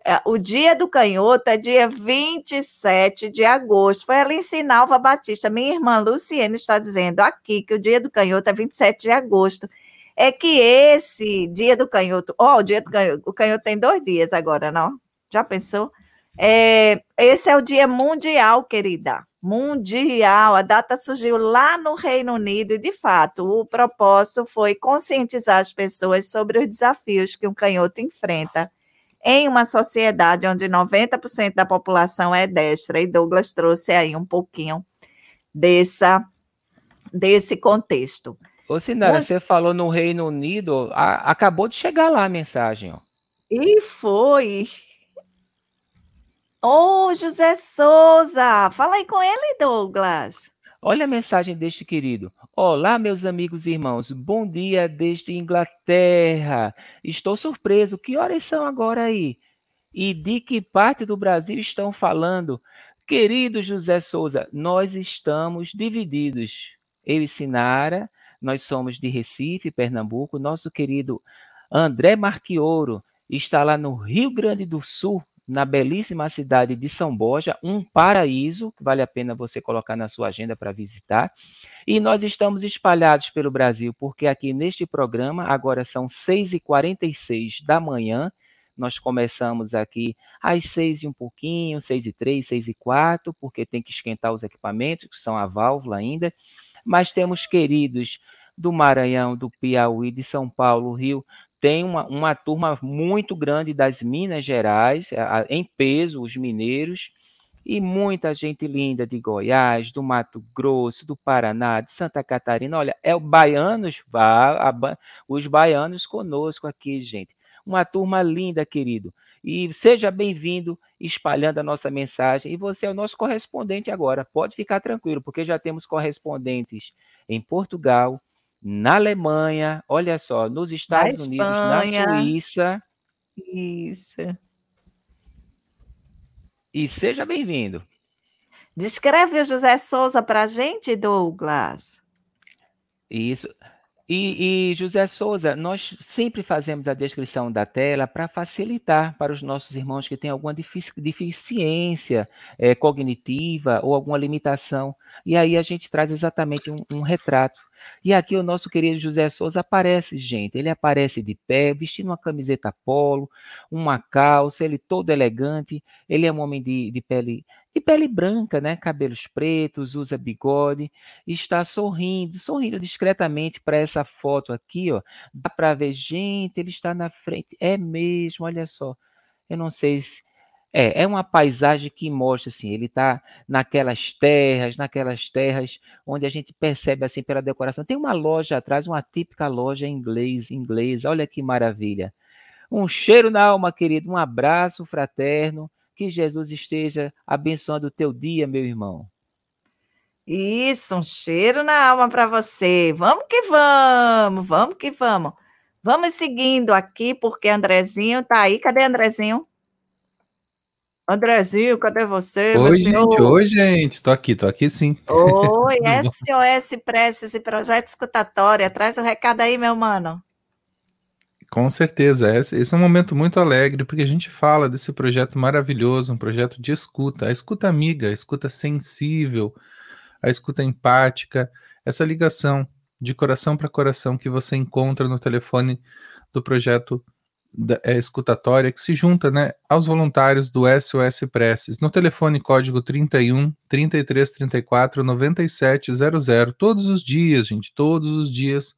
é, o dia do canhoto é dia 27 de agosto. Foi ali em Sinalva Batista. Minha irmã Luciene está dizendo aqui que o dia do canhoto é 27 de agosto. É que esse dia do canhoto, ó, oh, o dia do canhoto, o canhoto tem dois dias agora, não? Já pensou? É, esse é o dia mundial, querida. Mundial. A data surgiu lá no Reino Unido e, de fato, o propósito foi conscientizar as pessoas sobre os desafios que um canhoto enfrenta em uma sociedade onde 90% da população é destra, e Douglas trouxe aí um pouquinho dessa, desse contexto. Ô, Sinara, Mas... você falou no Reino Unido, a, acabou de chegar lá a mensagem, ó. E foi. Ô, oh, José Souza, fala aí com ele, Douglas. Olha a mensagem deste querido. Olá, meus amigos e irmãos. Bom dia desde Inglaterra. Estou surpreso. Que horas são agora aí? E de que parte do Brasil estão falando? Querido José Souza, nós estamos divididos. Eu e Sinara, nós somos de Recife, Pernambuco. Nosso querido André Marquioro está lá no Rio Grande do Sul, na belíssima cidade de São Borja, um paraíso, que vale a pena você colocar na sua agenda para visitar. E nós estamos espalhados pelo Brasil, porque aqui neste programa, agora são 6h46 da manhã, nós começamos aqui às 6 e um pouquinho, 6 e 3, 6 e 4, porque tem que esquentar os equipamentos, que são a válvula ainda. Mas temos queridos do Maranhão, do Piauí, de São Paulo, Rio, tem uma, uma turma muito grande das Minas Gerais, em peso, os mineiros, e muita gente linda de Goiás, do Mato Grosso, do Paraná, de Santa Catarina. Olha, é o baianos, vá, os baianos conosco aqui, gente. Uma turma linda, querido. E seja bem-vindo espalhando a nossa mensagem. E você é o nosso correspondente agora. Pode ficar tranquilo, porque já temos correspondentes em Portugal, na Alemanha, olha só, nos Estados Unidos, na Suíça. Isso. E seja bem-vindo. Descreve o José Souza para a gente, Douglas. Isso. E, e, José Souza, nós sempre fazemos a descrição da tela para facilitar para os nossos irmãos que têm alguma deficiência é, cognitiva ou alguma limitação. E aí a gente traz exatamente um, um retrato e aqui o nosso querido José Souza aparece, gente. Ele aparece de pé, vestindo uma camiseta polo, uma calça, ele todo elegante. Ele é um homem de, de pele de pele branca, né? Cabelos pretos, usa bigode, está sorrindo, sorrindo discretamente para essa foto aqui, ó. Dá para ver, gente, ele está na frente. É mesmo, olha só. Eu não sei se é, é uma paisagem que mostra assim, ele está naquelas terras, naquelas terras onde a gente percebe assim pela decoração. Tem uma loja atrás, uma típica loja inglês, inglesa. Olha que maravilha. Um cheiro na alma, querido, um abraço fraterno. Que Jesus esteja abençoando o teu dia, meu irmão. Isso, um cheiro na alma para você. Vamos que vamos, vamos que vamos. Vamos seguindo aqui, porque Andrezinho tá aí. Cadê Andrezinho? Andrezinho, cadê você? Oi, gente, oi, gente. Tô aqui, tô aqui sim. Oi, *laughs* SOS Preces e Projeto Escutatória. Traz o um recado aí, meu mano. Com certeza, esse é um momento muito alegre, porque a gente fala desse projeto maravilhoso, um projeto de escuta, a escuta amiga, a escuta sensível, a escuta empática, essa ligação de coração para coração que você encontra no telefone do projeto é, escutatória que se junta né, aos voluntários do SOS Preces no telefone código 31 33 34 97 00. Todos os dias, gente, todos os dias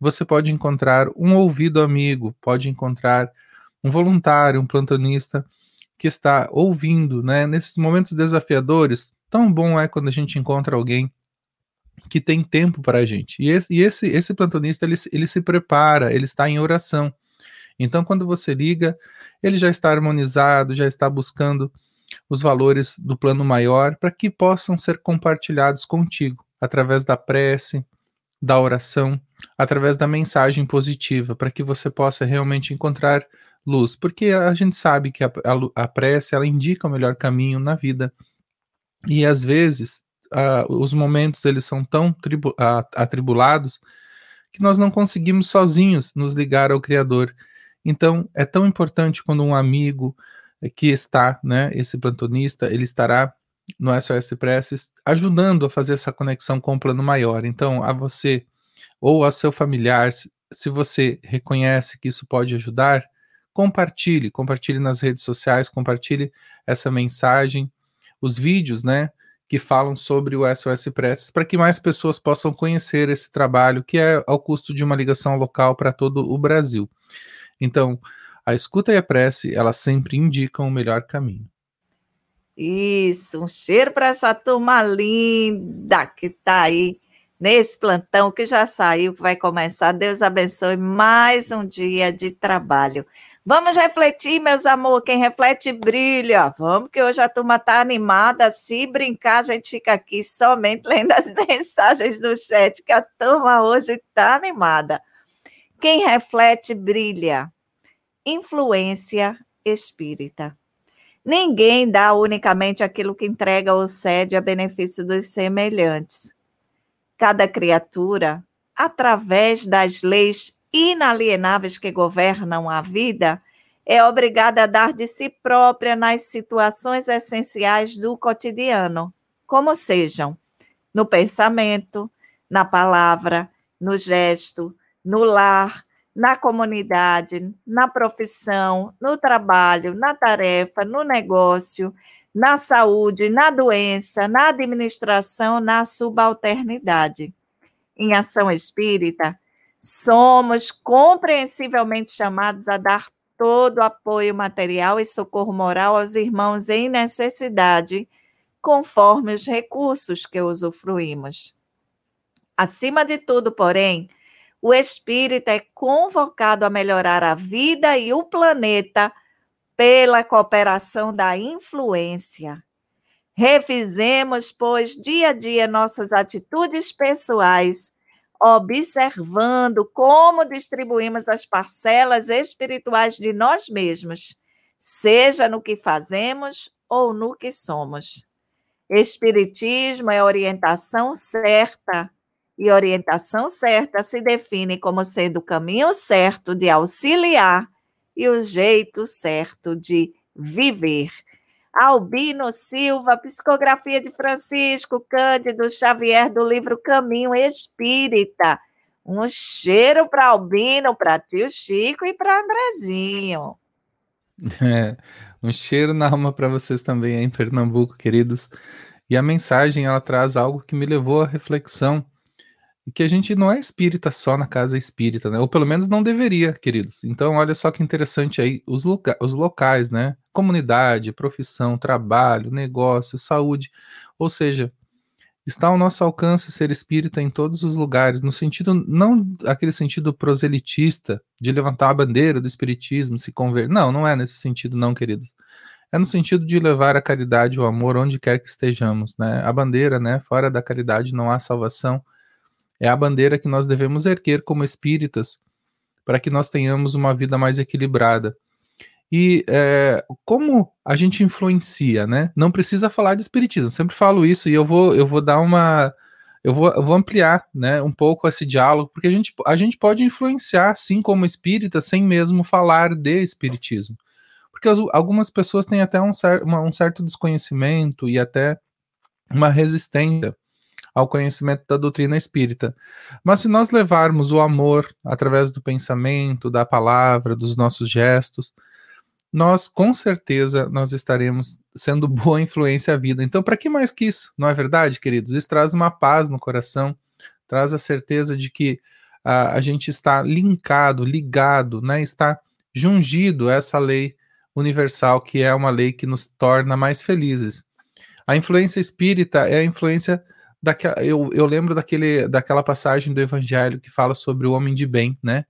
você pode encontrar um ouvido amigo, pode encontrar um voluntário, um plantonista que está ouvindo, né? Nesses momentos desafiadores, tão bom é quando a gente encontra alguém que tem tempo para a gente. E esse, e esse, esse plantonista, ele, ele se prepara, ele está em oração. Então, quando você liga, ele já está harmonizado, já está buscando os valores do plano maior para que possam ser compartilhados contigo através da prece, da oração, através da mensagem positiva, para que você possa realmente encontrar luz, porque a gente sabe que a, a, a prece ela indica o melhor caminho na vida e às vezes uh, os momentos eles são tão tribu, atribulados que nós não conseguimos sozinhos nos ligar ao Criador. Então é tão importante quando um amigo que está, né, esse plantonista, ele estará no SOS Preces ajudando a fazer essa conexão com o plano maior. Então a você ou a seu familiar, se você reconhece que isso pode ajudar, compartilhe, compartilhe nas redes sociais, compartilhe essa mensagem, os vídeos, né, que falam sobre o SOS Preces, para que mais pessoas possam conhecer esse trabalho, que é ao custo de uma ligação local para todo o Brasil. Então, a escuta e a prece, elas sempre indicam o melhor caminho. Isso, um cheiro para essa turma linda que está aí nesse plantão que já saiu, que vai começar. Deus abençoe mais um dia de trabalho. Vamos refletir, meus amores. Quem reflete brilha. Vamos, que hoje a turma está animada. Se brincar, a gente fica aqui somente lendo as *laughs* mensagens do chat, que a turma hoje está animada. Quem reflete brilha. Influência espírita. Ninguém dá unicamente aquilo que entrega ou cede a benefício dos semelhantes. Cada criatura, através das leis inalienáveis que governam a vida, é obrigada a dar de si própria nas situações essenciais do cotidiano, como sejam no pensamento, na palavra, no gesto, no lar, na comunidade, na profissão, no trabalho, na tarefa, no negócio, na saúde, na doença, na administração, na subalternidade. Em ação espírita, somos compreensivelmente chamados a dar todo apoio material e socorro moral aos irmãos em necessidade, conforme os recursos que usufruímos. Acima de tudo, porém, o espírito é convocado a melhorar a vida e o planeta pela cooperação da influência. Revisemos, pois, dia a dia nossas atitudes pessoais observando como distribuímos as parcelas espirituais de nós mesmos, seja no que fazemos ou no que somos. Espiritismo é orientação certa, e orientação certa se define como sendo o caminho certo de auxiliar e o jeito certo de viver. Albino Silva, psicografia de Francisco Cândido Xavier, do livro Caminho Espírita. Um cheiro para Albino, para tio Chico e para Andrezinho. *laughs* É, um cheiro na alma para vocês também aí em Pernambuco, queridos. E a mensagem ela traz algo que me levou à reflexão que a gente não é espírita só na casa espírita, né? Ou pelo menos não deveria, queridos. Então, olha só que interessante aí os, loca os locais, né? Comunidade, profissão, trabalho, negócio, saúde. Ou seja, está ao nosso alcance ser espírita em todos os lugares, no sentido, não aquele sentido proselitista de levantar a bandeira do espiritismo, se converter. Não, não é nesse sentido, não, queridos. É no sentido de levar a caridade e o amor onde quer que estejamos, né? A bandeira, né? Fora da caridade não há salvação é a bandeira que nós devemos erguer como espíritas para que nós tenhamos uma vida mais equilibrada. E é, como a gente influencia, né? Não precisa falar de espiritismo. sempre falo isso e eu vou, eu vou dar uma, eu vou, eu vou ampliar, né, um pouco esse diálogo, porque a gente, a gente pode influenciar, sim, como espírita, sem mesmo falar de espiritismo, porque as, algumas pessoas têm até um, cer uma, um certo desconhecimento e até uma resistência ao conhecimento da doutrina espírita. Mas se nós levarmos o amor através do pensamento, da palavra, dos nossos gestos, nós com certeza nós estaremos sendo *laughs* boa influência à vida. Então, para que mais que isso? Não é verdade, queridos? Isso traz uma paz no coração, traz a certeza de que a, a gente está linkado, ligado, né? Está jungido a essa lei universal que é uma lei que nos torna mais felizes. A influência espírita é a influência daquela. Eu, eu lembro daquele, daquela passagem do Evangelho que fala sobre o homem de bem, né?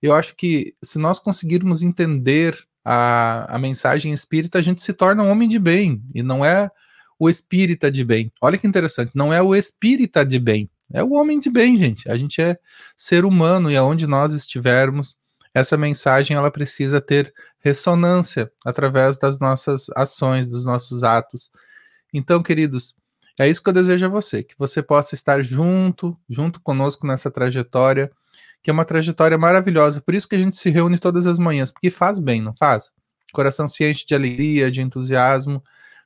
Eu acho que se nós conseguirmos entender a, a mensagem espírita, a gente se torna um homem de bem, e não é o espírita de bem. Olha que interessante, não é o espírita de bem, é o homem de bem, gente. A gente é ser humano e aonde nós estivermos, essa mensagem ela precisa ter ressonância através das nossas ações, dos nossos atos. Então, queridos, é isso que eu desejo a você, que você possa estar junto, junto conosco nessa trajetória, que é uma trajetória maravilhosa. Por isso que a gente se reúne todas as manhãs, porque faz bem, não faz? Coração se enche de alegria, de entusiasmo,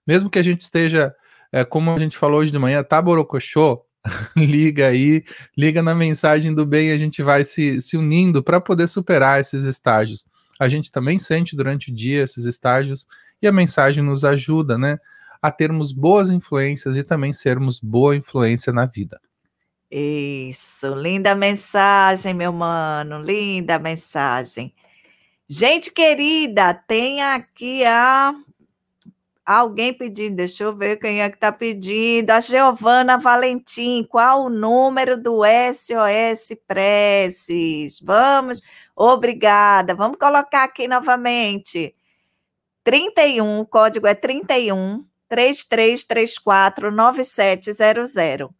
mesmo que a gente esteja, é, como a gente falou hoje de manhã, tá borocochô, *laughs* liga aí, liga na mensagem do bem, a gente vai se, se unindo para poder superar esses estágios. A gente também sente durante o dia esses estágios e a mensagem nos ajuda, né? A termos boas influências e também sermos boa influência na vida. Isso, linda mensagem, meu mano, linda mensagem. Gente querida, tem aqui a alguém pedindo, deixa eu ver quem é que está pedindo. A Giovana Valentim, qual o número do SOS Preces? Vamos, obrigada. Vamos colocar aqui novamente. 31, o código é 31 3334 9700.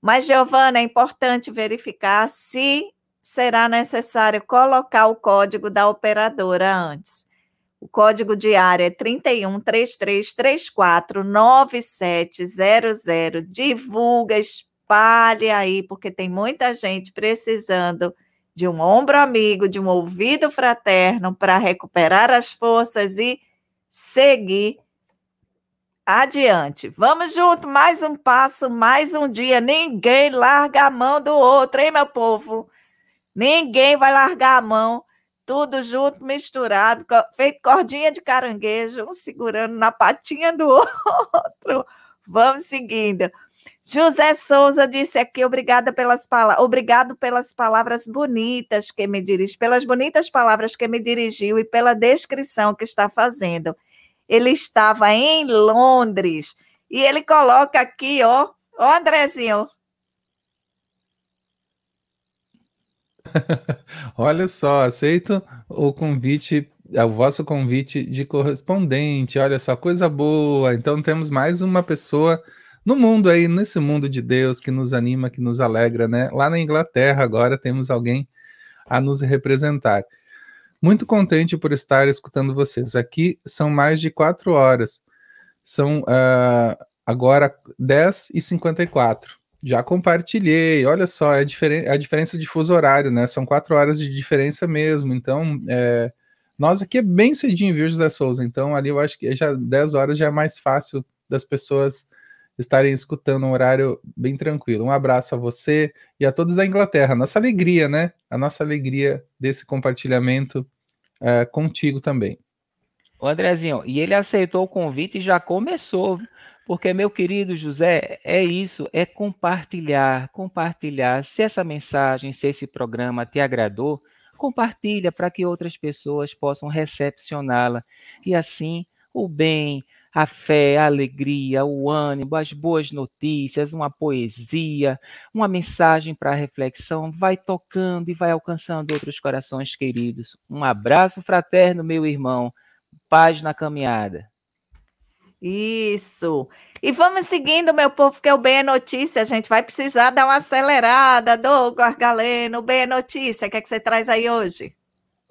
Mas, Giovana, é importante verificar se será necessário colocar o código da operadora antes. O código de área é 313334 9700. Divulga, espalhe aí, porque tem muita gente precisando de um ombro amigo, de um ouvido fraterno para recuperar as forças e seguir Adiante. Vamos junto, mais um passo, mais um dia. Ninguém larga a mão do outro, hein, meu povo? Ninguém vai largar a mão. Tudo junto, misturado, feito cordinha de caranguejo, um segurando na patinha do *laughs* outro. Vamos seguindo. José Souza disse aqui, obrigada pelas palavras, obrigado pelas palavras bonitas que me dirigiu, pelas bonitas palavras que me dirigiu e pela descrição que está fazendo ele estava em Londres. E ele coloca aqui, ó, ó, Andrezinho. *laughs* Olha só, aceito o convite, o vosso convite de correspondente. Olha só, coisa boa. Então temos mais uma pessoa no mundo aí, nesse mundo de Deus que nos anima, que nos alegra, né? Lá na Inglaterra agora temos alguém a nos representar. Muito contente por estar escutando vocês. Aqui são mais de quatro horas. São uh, agora 10 e 54. Já compartilhei. Olha só, é diferen a diferença de fuso horário, né? São quatro horas de diferença mesmo. Então, é, nós aqui é bem cedinho, viu, José Souza? Então, ali eu acho que já 10 horas já é mais fácil das pessoas estarem escutando um horário bem tranquilo. Um abraço a você e a todos da Inglaterra. Nossa alegria, né? A nossa alegria desse compartilhamento é, contigo também. O Andrezinho, e ele aceitou o convite e já começou, porque, meu querido José, é isso, é compartilhar, compartilhar. Se essa mensagem, se esse programa te agradou, compartilha para que outras pessoas possam recepcioná-la. E assim, o bem, a fé, a alegria, o ânimo, as boas notícias, uma poesia, uma mensagem para reflexão, vai tocando e vai alcançando outros corações queridos. Um abraço fraterno, meu irmão. Paz na caminhada. Isso. E vamos seguindo, meu povo, que o Bem é Notícia. A gente vai precisar dar uma acelerada. Douglas Galeno, Bem é Notícia. O que, é que você traz aí hoje?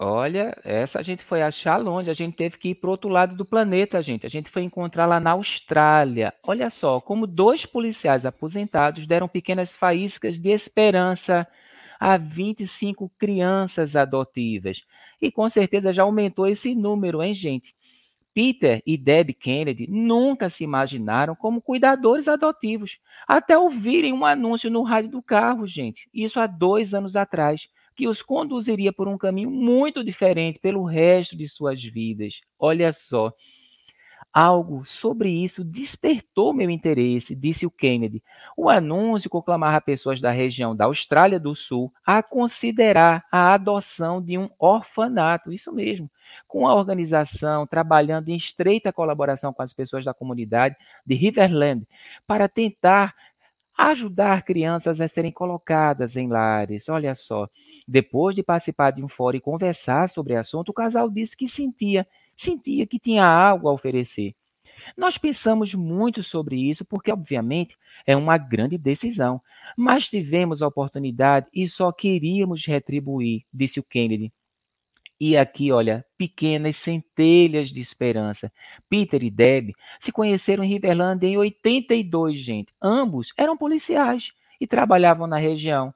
Olha, essa a gente foi achar longe, a gente teve que ir para outro lado do planeta, gente. A gente foi encontrar lá na Austrália. Olha só, como dois policiais aposentados deram pequenas faíscas de esperança a 25 crianças adotivas. E com certeza já aumentou esse número, hein, gente? Peter e Debbie Kennedy nunca se imaginaram como cuidadores adotivos, até ouvirem um anúncio no rádio do carro, gente. Isso há dois anos atrás, que os conduziria por um caminho muito diferente pelo resto de suas vidas. Olha só. Algo sobre isso despertou meu interesse, disse o Kennedy. O anúncio conclamava pessoas da região da Austrália do Sul a considerar a adoção de um orfanato, isso mesmo, com a organização trabalhando em estreita colaboração com as pessoas da comunidade de Riverland para tentar ajudar crianças a serem colocadas em lares. Olha só, depois de participar de um fórum e conversar sobre o assunto, o casal disse que sentia sentia que tinha algo a oferecer. Nós pensamos muito sobre isso porque, obviamente, é uma grande decisão, mas tivemos a oportunidade e só queríamos retribuir, disse o Kennedy. E aqui, olha, pequenas centelhas de esperança. Peter e Deb se conheceram em Riverland em 82, gente. Ambos eram policiais e trabalhavam na região.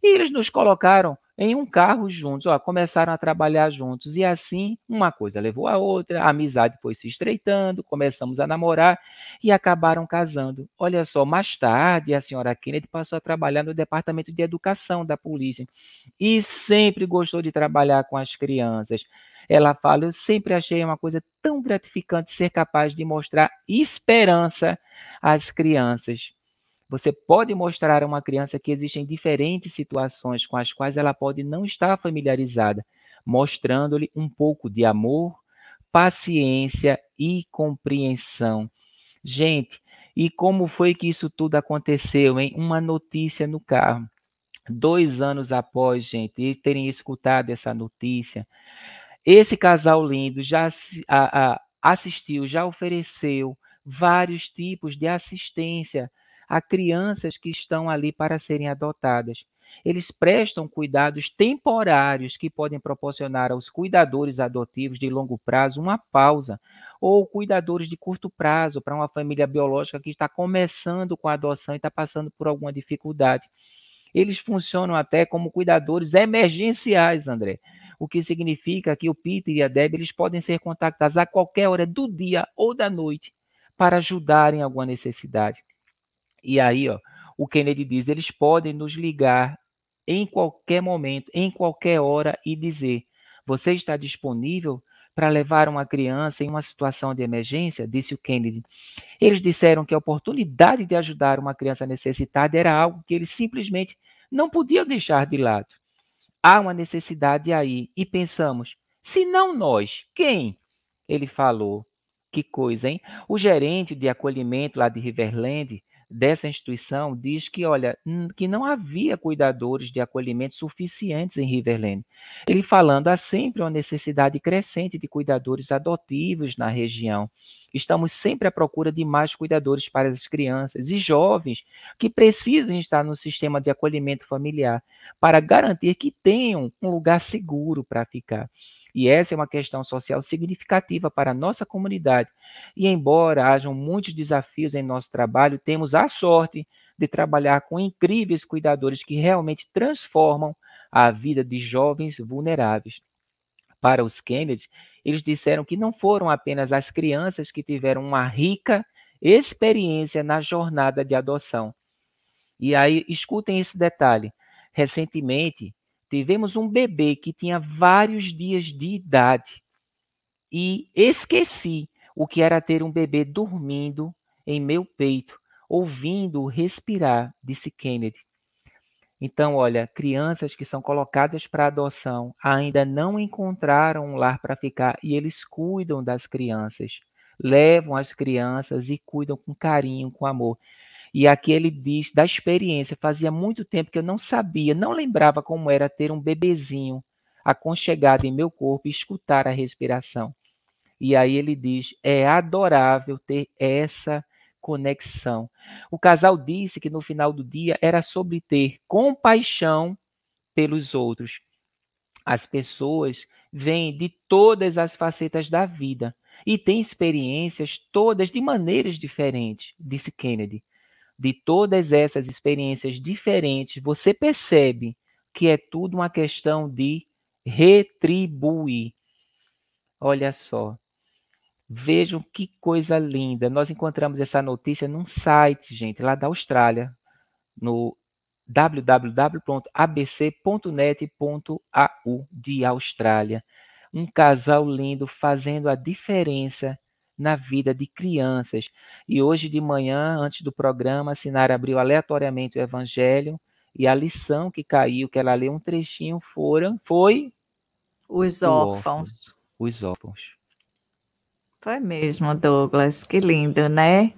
E eles nos colocaram em um carro juntos, ó, começaram a trabalhar juntos. E assim, uma coisa levou a outra, a amizade foi se estreitando, começamos a namorar e acabaram casando. Olha só, mais tarde, a senhora Kennedy passou a trabalhar no departamento de educação da polícia e sempre gostou de trabalhar com as crianças. Ela fala: Eu sempre achei uma coisa tão gratificante ser capaz de mostrar esperança às crianças. Você pode mostrar a uma criança que existem diferentes situações com as quais ela pode não estar familiarizada, mostrando-lhe um pouco de amor, paciência e compreensão. Gente, e como foi que isso tudo aconteceu, hein? Uma notícia no carro. Dois anos após, gente, terem escutado essa notícia, esse casal lindo já assistiu, já ofereceu vários tipos de assistência a crianças que estão ali para serem adotadas. Eles prestam cuidados temporários que podem proporcionar aos cuidadores adotivos de longo prazo uma pausa, ou cuidadores de curto prazo para uma família biológica que está começando com a adoção e está passando por alguma dificuldade. Eles funcionam até como cuidadores emergenciais, André. O que significa que o Peter e a Deb eles podem ser contactados a qualquer hora do dia ou da noite para ajudar em alguma necessidade. E aí, ó, o Kennedy diz: eles podem nos ligar em qualquer momento, em qualquer hora e dizer: você está disponível para levar uma criança em uma situação de emergência? Disse o Kennedy. Eles disseram que a oportunidade de ajudar uma criança necessitada era algo que eles simplesmente não podiam deixar de lado. Há uma necessidade aí e pensamos: se não nós, quem? Ele falou. Que coisa, hein? O gerente de acolhimento lá de Riverland dessa instituição diz que, olha, que não havia cuidadores de acolhimento suficientes em Riverland. Ele falando há sempre uma necessidade crescente de cuidadores adotivos na região. Estamos sempre à procura de mais cuidadores para as crianças e jovens que precisam estar no sistema de acolhimento familiar para garantir que tenham um lugar seguro para ficar. E essa é uma questão social significativa para a nossa comunidade. E embora hajam muitos desafios em nosso trabalho, temos a sorte de trabalhar com incríveis cuidadores que realmente transformam a vida de jovens vulneráveis. Para os Kennedy, eles disseram que não foram apenas as crianças que tiveram uma rica experiência na jornada de adoção. E aí, escutem esse detalhe. Recentemente, tivemos um bebê que tinha vários dias de idade e esqueci o que era ter um bebê dormindo em meu peito, ouvindo respirar, disse Kennedy. Então, olha, crianças que são colocadas para adoção ainda não encontraram um lar para ficar e eles cuidam das crianças, levam as crianças e cuidam com carinho, com amor. E aqui ele diz da experiência. Fazia muito tempo que eu não sabia, não lembrava como era ter um bebezinho aconchegado em meu corpo e escutar a respiração. E aí ele diz: é adorável ter essa conexão. O casal disse que no final do dia era sobre ter compaixão pelos outros. As pessoas vêm de todas as facetas da vida e têm experiências todas de maneiras diferentes, disse Kennedy de todas essas experiências diferentes, você percebe que é tudo uma questão de retribuir. Olha só. Vejam que coisa linda. Nós encontramos essa notícia num site, gente, lá da Austrália, no www.abc.net.au de Austrália. Um casal lindo fazendo a diferença na vida de crianças. E hoje de manhã, antes do programa, a Sinara abriu aleatoriamente o Evangelho e a lição que caiu, que ela leu um trechinho, foram, foi os órfãos. Os órfãos. Foi mesmo, Douglas, que lindo, né?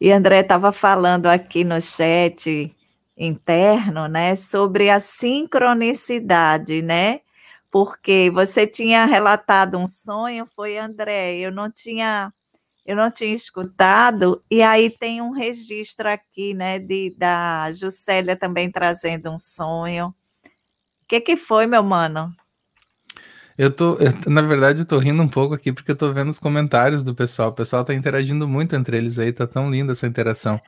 E André estava falando aqui no chat interno, né, sobre a sincronicidade, né? Porque você tinha relatado um sonho, foi André, eu não tinha eu não tinha escutado, e aí tem um registro aqui, né, de, da Juscelia também trazendo um sonho. O que, que foi, meu mano? Eu tô, eu, na verdade, eu tô rindo um pouco aqui porque eu tô vendo os comentários do pessoal. O pessoal tá interagindo muito entre eles aí, tá tão linda essa interação.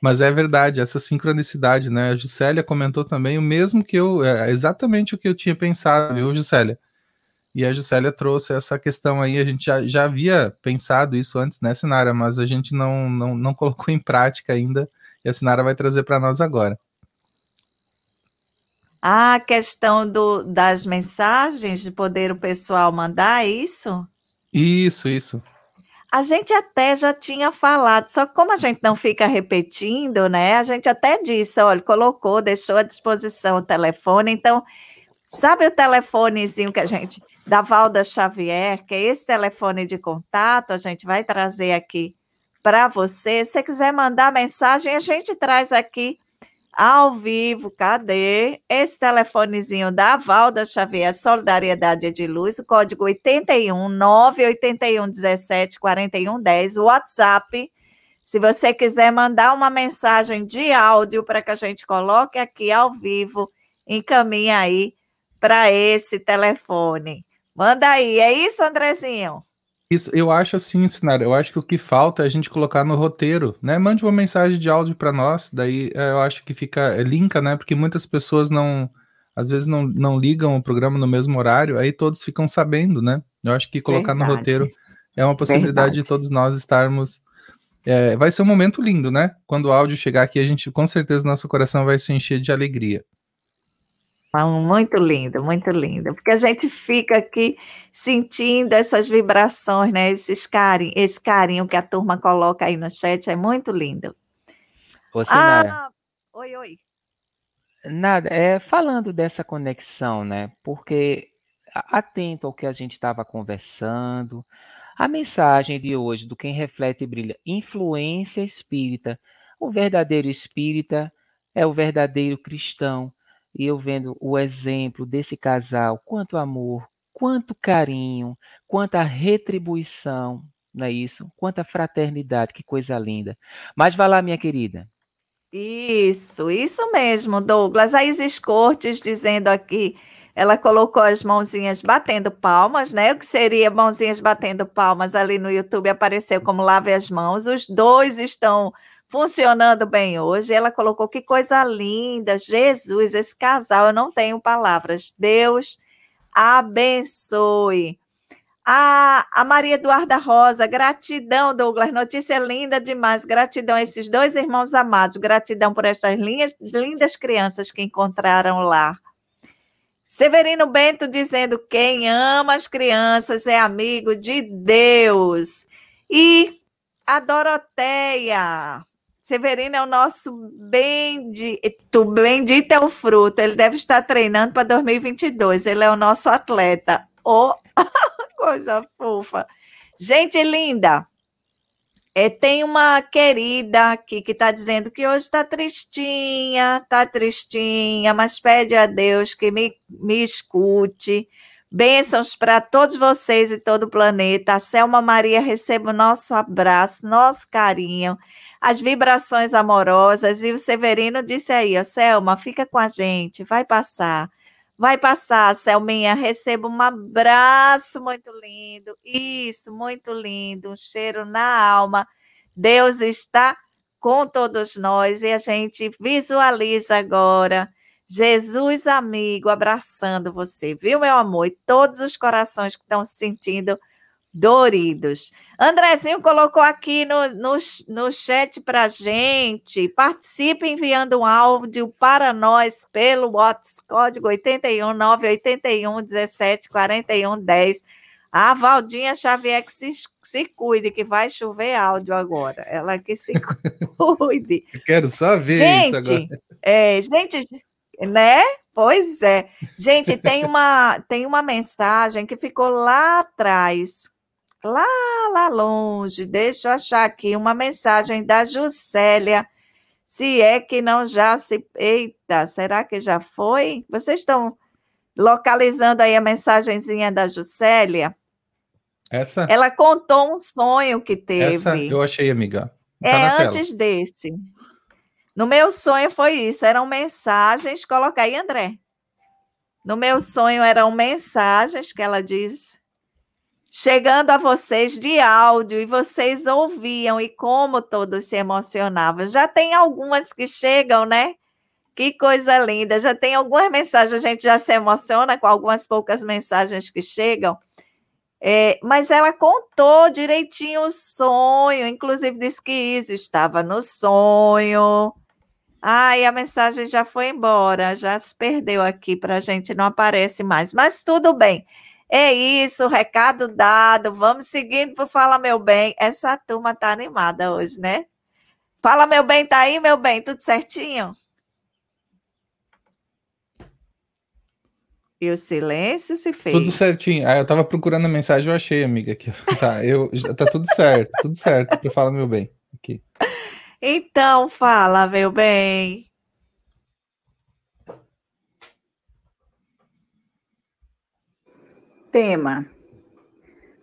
Mas é verdade, essa sincronicidade, né? A Gisélia comentou também o mesmo que eu, é exatamente o que eu tinha pensado, viu, Gisélia? E a Gisélia trouxe essa questão aí, a gente já, já havia pensado isso antes, né, Sinara? Mas a gente não, não, não *laughs* colocou em prática ainda, e a Sinara vai trazer para nós agora. Ah, a questão do, das mensagens, de poder o pessoal mandar, é isso? Isso, isso. A gente até já tinha falado, só como a gente não fica repetindo, né? A gente até disse, olha, colocou, deixou à disposição o telefone. Então, sabe o telefonezinho que a gente da Valda Xavier, que é esse telefone de contato, a gente vai trazer aqui para você. Se você quiser mandar mensagem, a gente traz aqui ao vivo, cadê? Esse telefonezinho da Valda Xavier, Solidariedade de Luz, o código 81 981 17 41 10, o WhatsApp. Se você quiser mandar uma mensagem de áudio para que a gente coloque aqui ao vivo, encaminhe aí para esse telefone. Manda aí, é isso, Andrezinho? Isso, eu acho assim, Sinara, eu acho que o que falta é a gente colocar no roteiro, né? Mande uma mensagem de áudio para nós, daí é, eu acho que fica, é, linka, né? Porque muitas pessoas não, às vezes não, não ligam o programa no mesmo horário, aí todos ficam sabendo, né? Eu acho que colocar Verdade. no roteiro é uma possibilidade Verdade. de todos nós estarmos. É, vai ser um momento lindo, né? Quando o áudio chegar aqui, a gente, com certeza, nosso coração vai se encher de alegria. Muito lindo, muito lindo, porque a gente fica aqui sentindo essas vibrações, né? Esses carinho, esse carinho que a turma coloca aí no chat é muito lindo. Ô, ah, oi, oi. Nada, é falando dessa conexão, né? Porque atento ao que a gente estava conversando, a mensagem de hoje do Quem Reflete e Brilha, influência espírita. O verdadeiro espírita é o verdadeiro cristão e eu vendo o exemplo desse casal, quanto amor, quanto carinho, quanta retribuição, não é isso? Quanta fraternidade, que coisa linda. Mas vá lá, minha querida. Isso, isso mesmo, Douglas. A Isis Cortes dizendo aqui, ela colocou as mãozinhas batendo palmas, né? O que seria mãozinhas batendo palmas ali no YouTube apareceu como lave as mãos. Os dois estão funcionando bem hoje. Ela colocou que coisa linda, Jesus, esse casal, eu não tenho palavras. Deus abençoe. A, a Maria Eduarda Rosa, gratidão, Douglas, notícia linda demais. Gratidão a esses dois irmãos amados, gratidão por estas linhas, lindas crianças que encontraram lá. Severino Bento dizendo: quem ama as crianças é amigo de Deus. E a Doroteia, Severino é o nosso bendito, bendito é o fruto. Ele deve estar treinando para 2022. Ele é o nosso atleta. Oh, *laughs* coisa fofa. Gente linda, é, tem uma querida aqui que está dizendo que hoje está tristinha, está tristinha, mas pede a Deus que me, me escute. Bênçãos para todos vocês e todo o planeta. A Selma Maria receba o nosso abraço, nosso carinho as vibrações amorosas. E o Severino disse aí, ó, Selma, fica com a gente, vai passar. Vai passar, Selminha, receba um abraço muito lindo. Isso, muito lindo, um cheiro na alma. Deus está com todos nós e a gente visualiza agora Jesus amigo abraçando você, viu, meu amor? E todos os corações que estão se sentindo Doridos. Andrezinho colocou aqui no, no, no chat para gente. Participe enviando um áudio para nós pelo WhatsApp, código 81 981 17 41 10. A Valdinha Xavier que se, se cuide, que vai chover áudio agora. Ela que se *laughs* cuide. Eu quero só ver gente, isso agora. É, gente, né? Pois é. Gente, tem uma, tem uma mensagem que ficou lá atrás lá, lá longe. Deixa eu achar aqui uma mensagem da Juscelia. Se é que não já se. Eita, será que já foi? Vocês estão localizando aí a mensagenzinha da Juscelia? Essa? Ela contou um sonho que teve. Essa eu achei, amiga. Tá é antes tela. desse. No meu sonho foi isso, eram mensagens, coloca aí, André. No meu sonho eram mensagens que ela diz chegando a vocês de áudio e vocês ouviam e como todos se emocionavam. Já tem algumas que chegam, né? Que coisa linda. Já tem algumas mensagens, a gente já se emociona com algumas poucas mensagens que chegam. É, mas ela contou direitinho o sonho, inclusive disse que Isa estava no sonho. Ai, a mensagem já foi embora, já se perdeu aqui para a gente, não aparece mais. Mas tudo bem. É isso, recado dado. Vamos seguindo para Fala Meu Bem. Essa turma tá animada hoje, né? Fala Meu Bem, tá aí, meu bem? Tudo certinho? E o silêncio se fez. Tudo certinho. Ah, eu tava procurando a mensagem, eu achei, amiga. Aqui. *laughs* Tá, eu, tá tudo certo, tudo certo para Fala Meu Bem. Aqui. Então, fala, meu bem. Tema: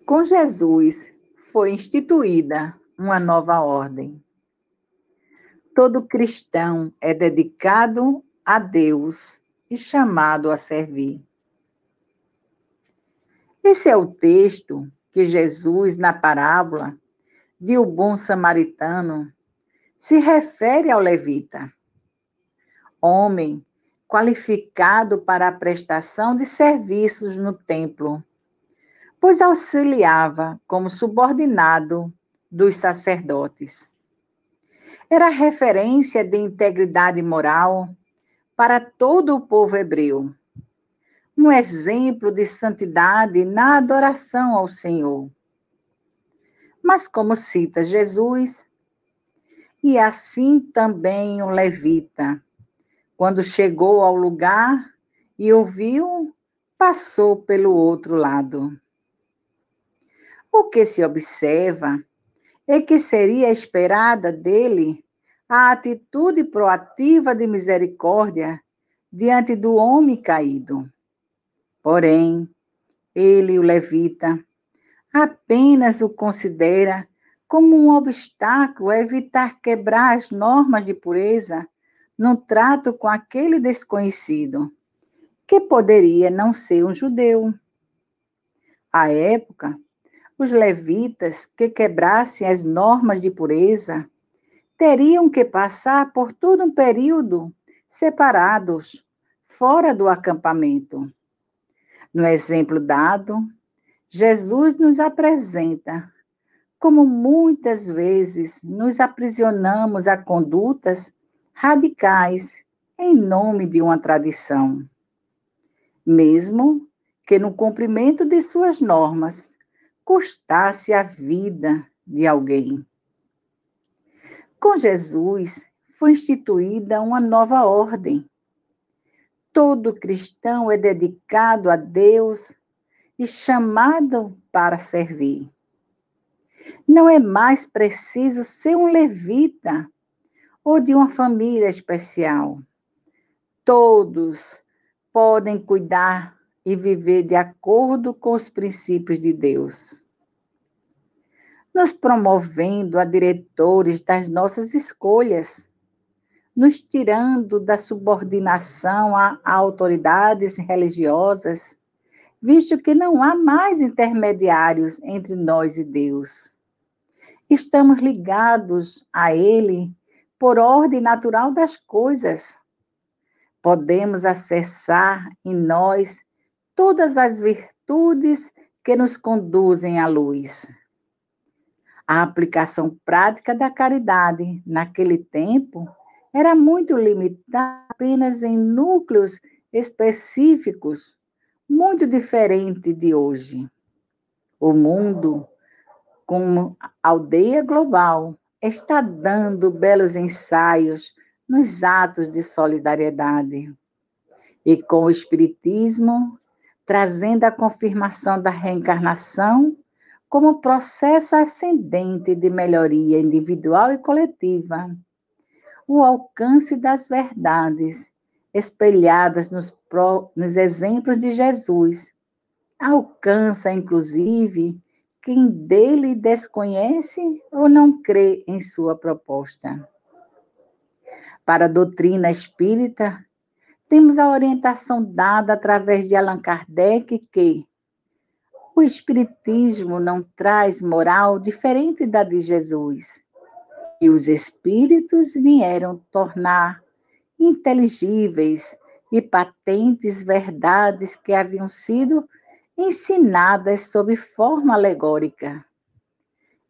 Com Jesus foi instituída uma nova ordem. Todo cristão é dedicado a Deus e chamado a servir. Esse é o texto que Jesus, na parábola de o bom samaritano, se refere ao levita, homem qualificado para a prestação de serviços no templo, pois auxiliava como subordinado dos sacerdotes. Era referência de integridade moral para todo o povo hebreu. Um exemplo de santidade na adoração ao Senhor. Mas, como cita Jesus, e assim também o levita, quando chegou ao lugar e ouviu, passou pelo outro lado. O que se observa é que seria esperada dele a atitude proativa de misericórdia diante do homem caído. Porém, ele, o levita, apenas o considera como um obstáculo a evitar quebrar as normas de pureza no trato com aquele desconhecido, que poderia não ser um judeu. À época, os levitas que quebrassem as normas de pureza teriam que passar por todo um período separados, fora do acampamento. No exemplo dado, Jesus nos apresenta como muitas vezes nos aprisionamos a condutas radicais em nome de uma tradição. Mesmo que no cumprimento de suas normas custasse a vida de alguém. Com Jesus foi instituída uma nova ordem. Todo cristão é dedicado a Deus e chamado para servir. Não é mais preciso ser um levita ou de uma família especial. Todos podem cuidar e viver de acordo com os princípios de Deus. Nos promovendo a diretores das nossas escolhas, nos tirando da subordinação a, autoridades religiosas, visto que não há mais intermediários entre nós e Deus. Estamos ligados a Ele por ordem natural das coisas. Podemos acessar em nós todas as virtudes que nos conduzem à luz. A aplicação prática da caridade naquele tempo era muito limitada apenas em núcleos específicos, muito diferente de hoje. O mundo, como aldeia global, está dando belos ensaios nos atos de solidariedade. E com o Espiritismo, trazendo a confirmação da reencarnação como processo ascendente de melhoria individual e coletiva, o alcance das verdades espelhadas nos, nos exemplos de Jesus alcança, inclusive, quem dele desconhece ou não crê em sua proposta. Para a doutrina espírita, temos a orientação dada através de Allan Kardec que o Espiritismo não traz moral diferente da de Jesus. E os Espíritos vieram tornar inteligíveis e patentes verdades que haviam sido ensinadas sob forma alegórica.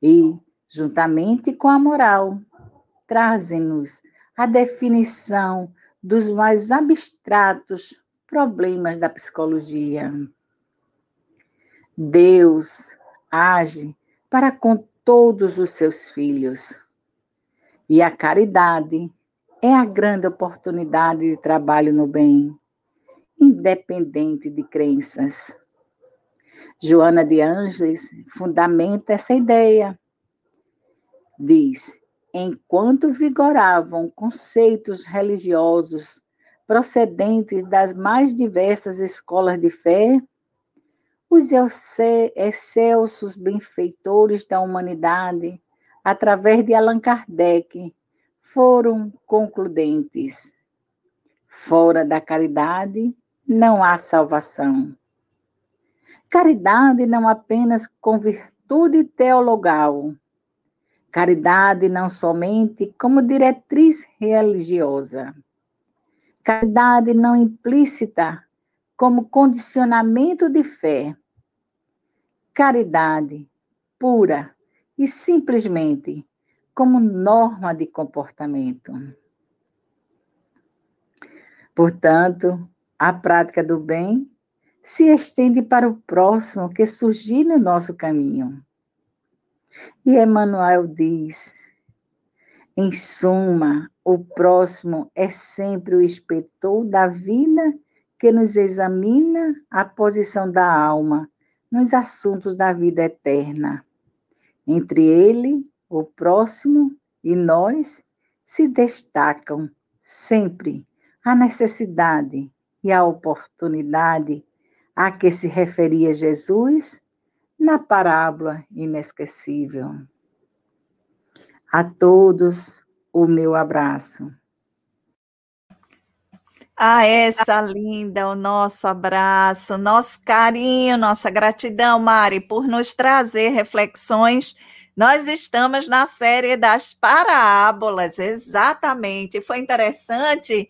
E, juntamente com a moral, trazem-nos a definição dos mais abstratos problemas da psicologia. Deus age para com todos os seus filhos. E a caridade é a grande oportunidade de trabalho no bem, independente de crenças. Joana de Ângeles fundamenta essa ideia. Diz: enquanto vigoravam conceitos religiosos procedentes das mais diversas escolas de fé, os excelsos benfeitores da humanidade, através de Allan Kardec, foram concludentes. Fora da caridade não há salvação. Caridade não apenas com virtude teologal, caridade não somente como diretriz religiosa, caridade não implícita como condicionamento de fé, caridade pura e simplesmente como norma de comportamento. Portanto, a prática do bem se estende para o próximo que surgir no nosso caminho. E Emmanuel diz: em suma, o próximo é sempre o inspetor da vida que nos examina a posição da alma nos assuntos da vida eterna. Entre ele, o próximo e nós se destacam sempre a necessidade e a oportunidade a que se referia Jesus na parábola inesquecível. A todos o meu abraço. A essa linda, o nosso abraço, nosso carinho, nossa gratidão, Mari, por nos trazer reflexões. Nós estamos na série das parábolas, exatamente. Foi interessante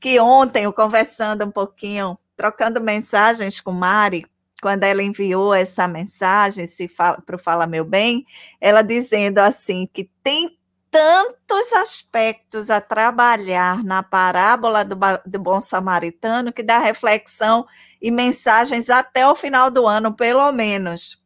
que ontem, eu conversando um pouquinho, trocando mensagens com Mari, quando ela enviou essa mensagem para o Fala Meu Bem, ela dizendo assim que tem tantos aspectos a trabalhar na parábola do, do bom samaritano que dá reflexão e mensagens até o final do ano, pelo menos.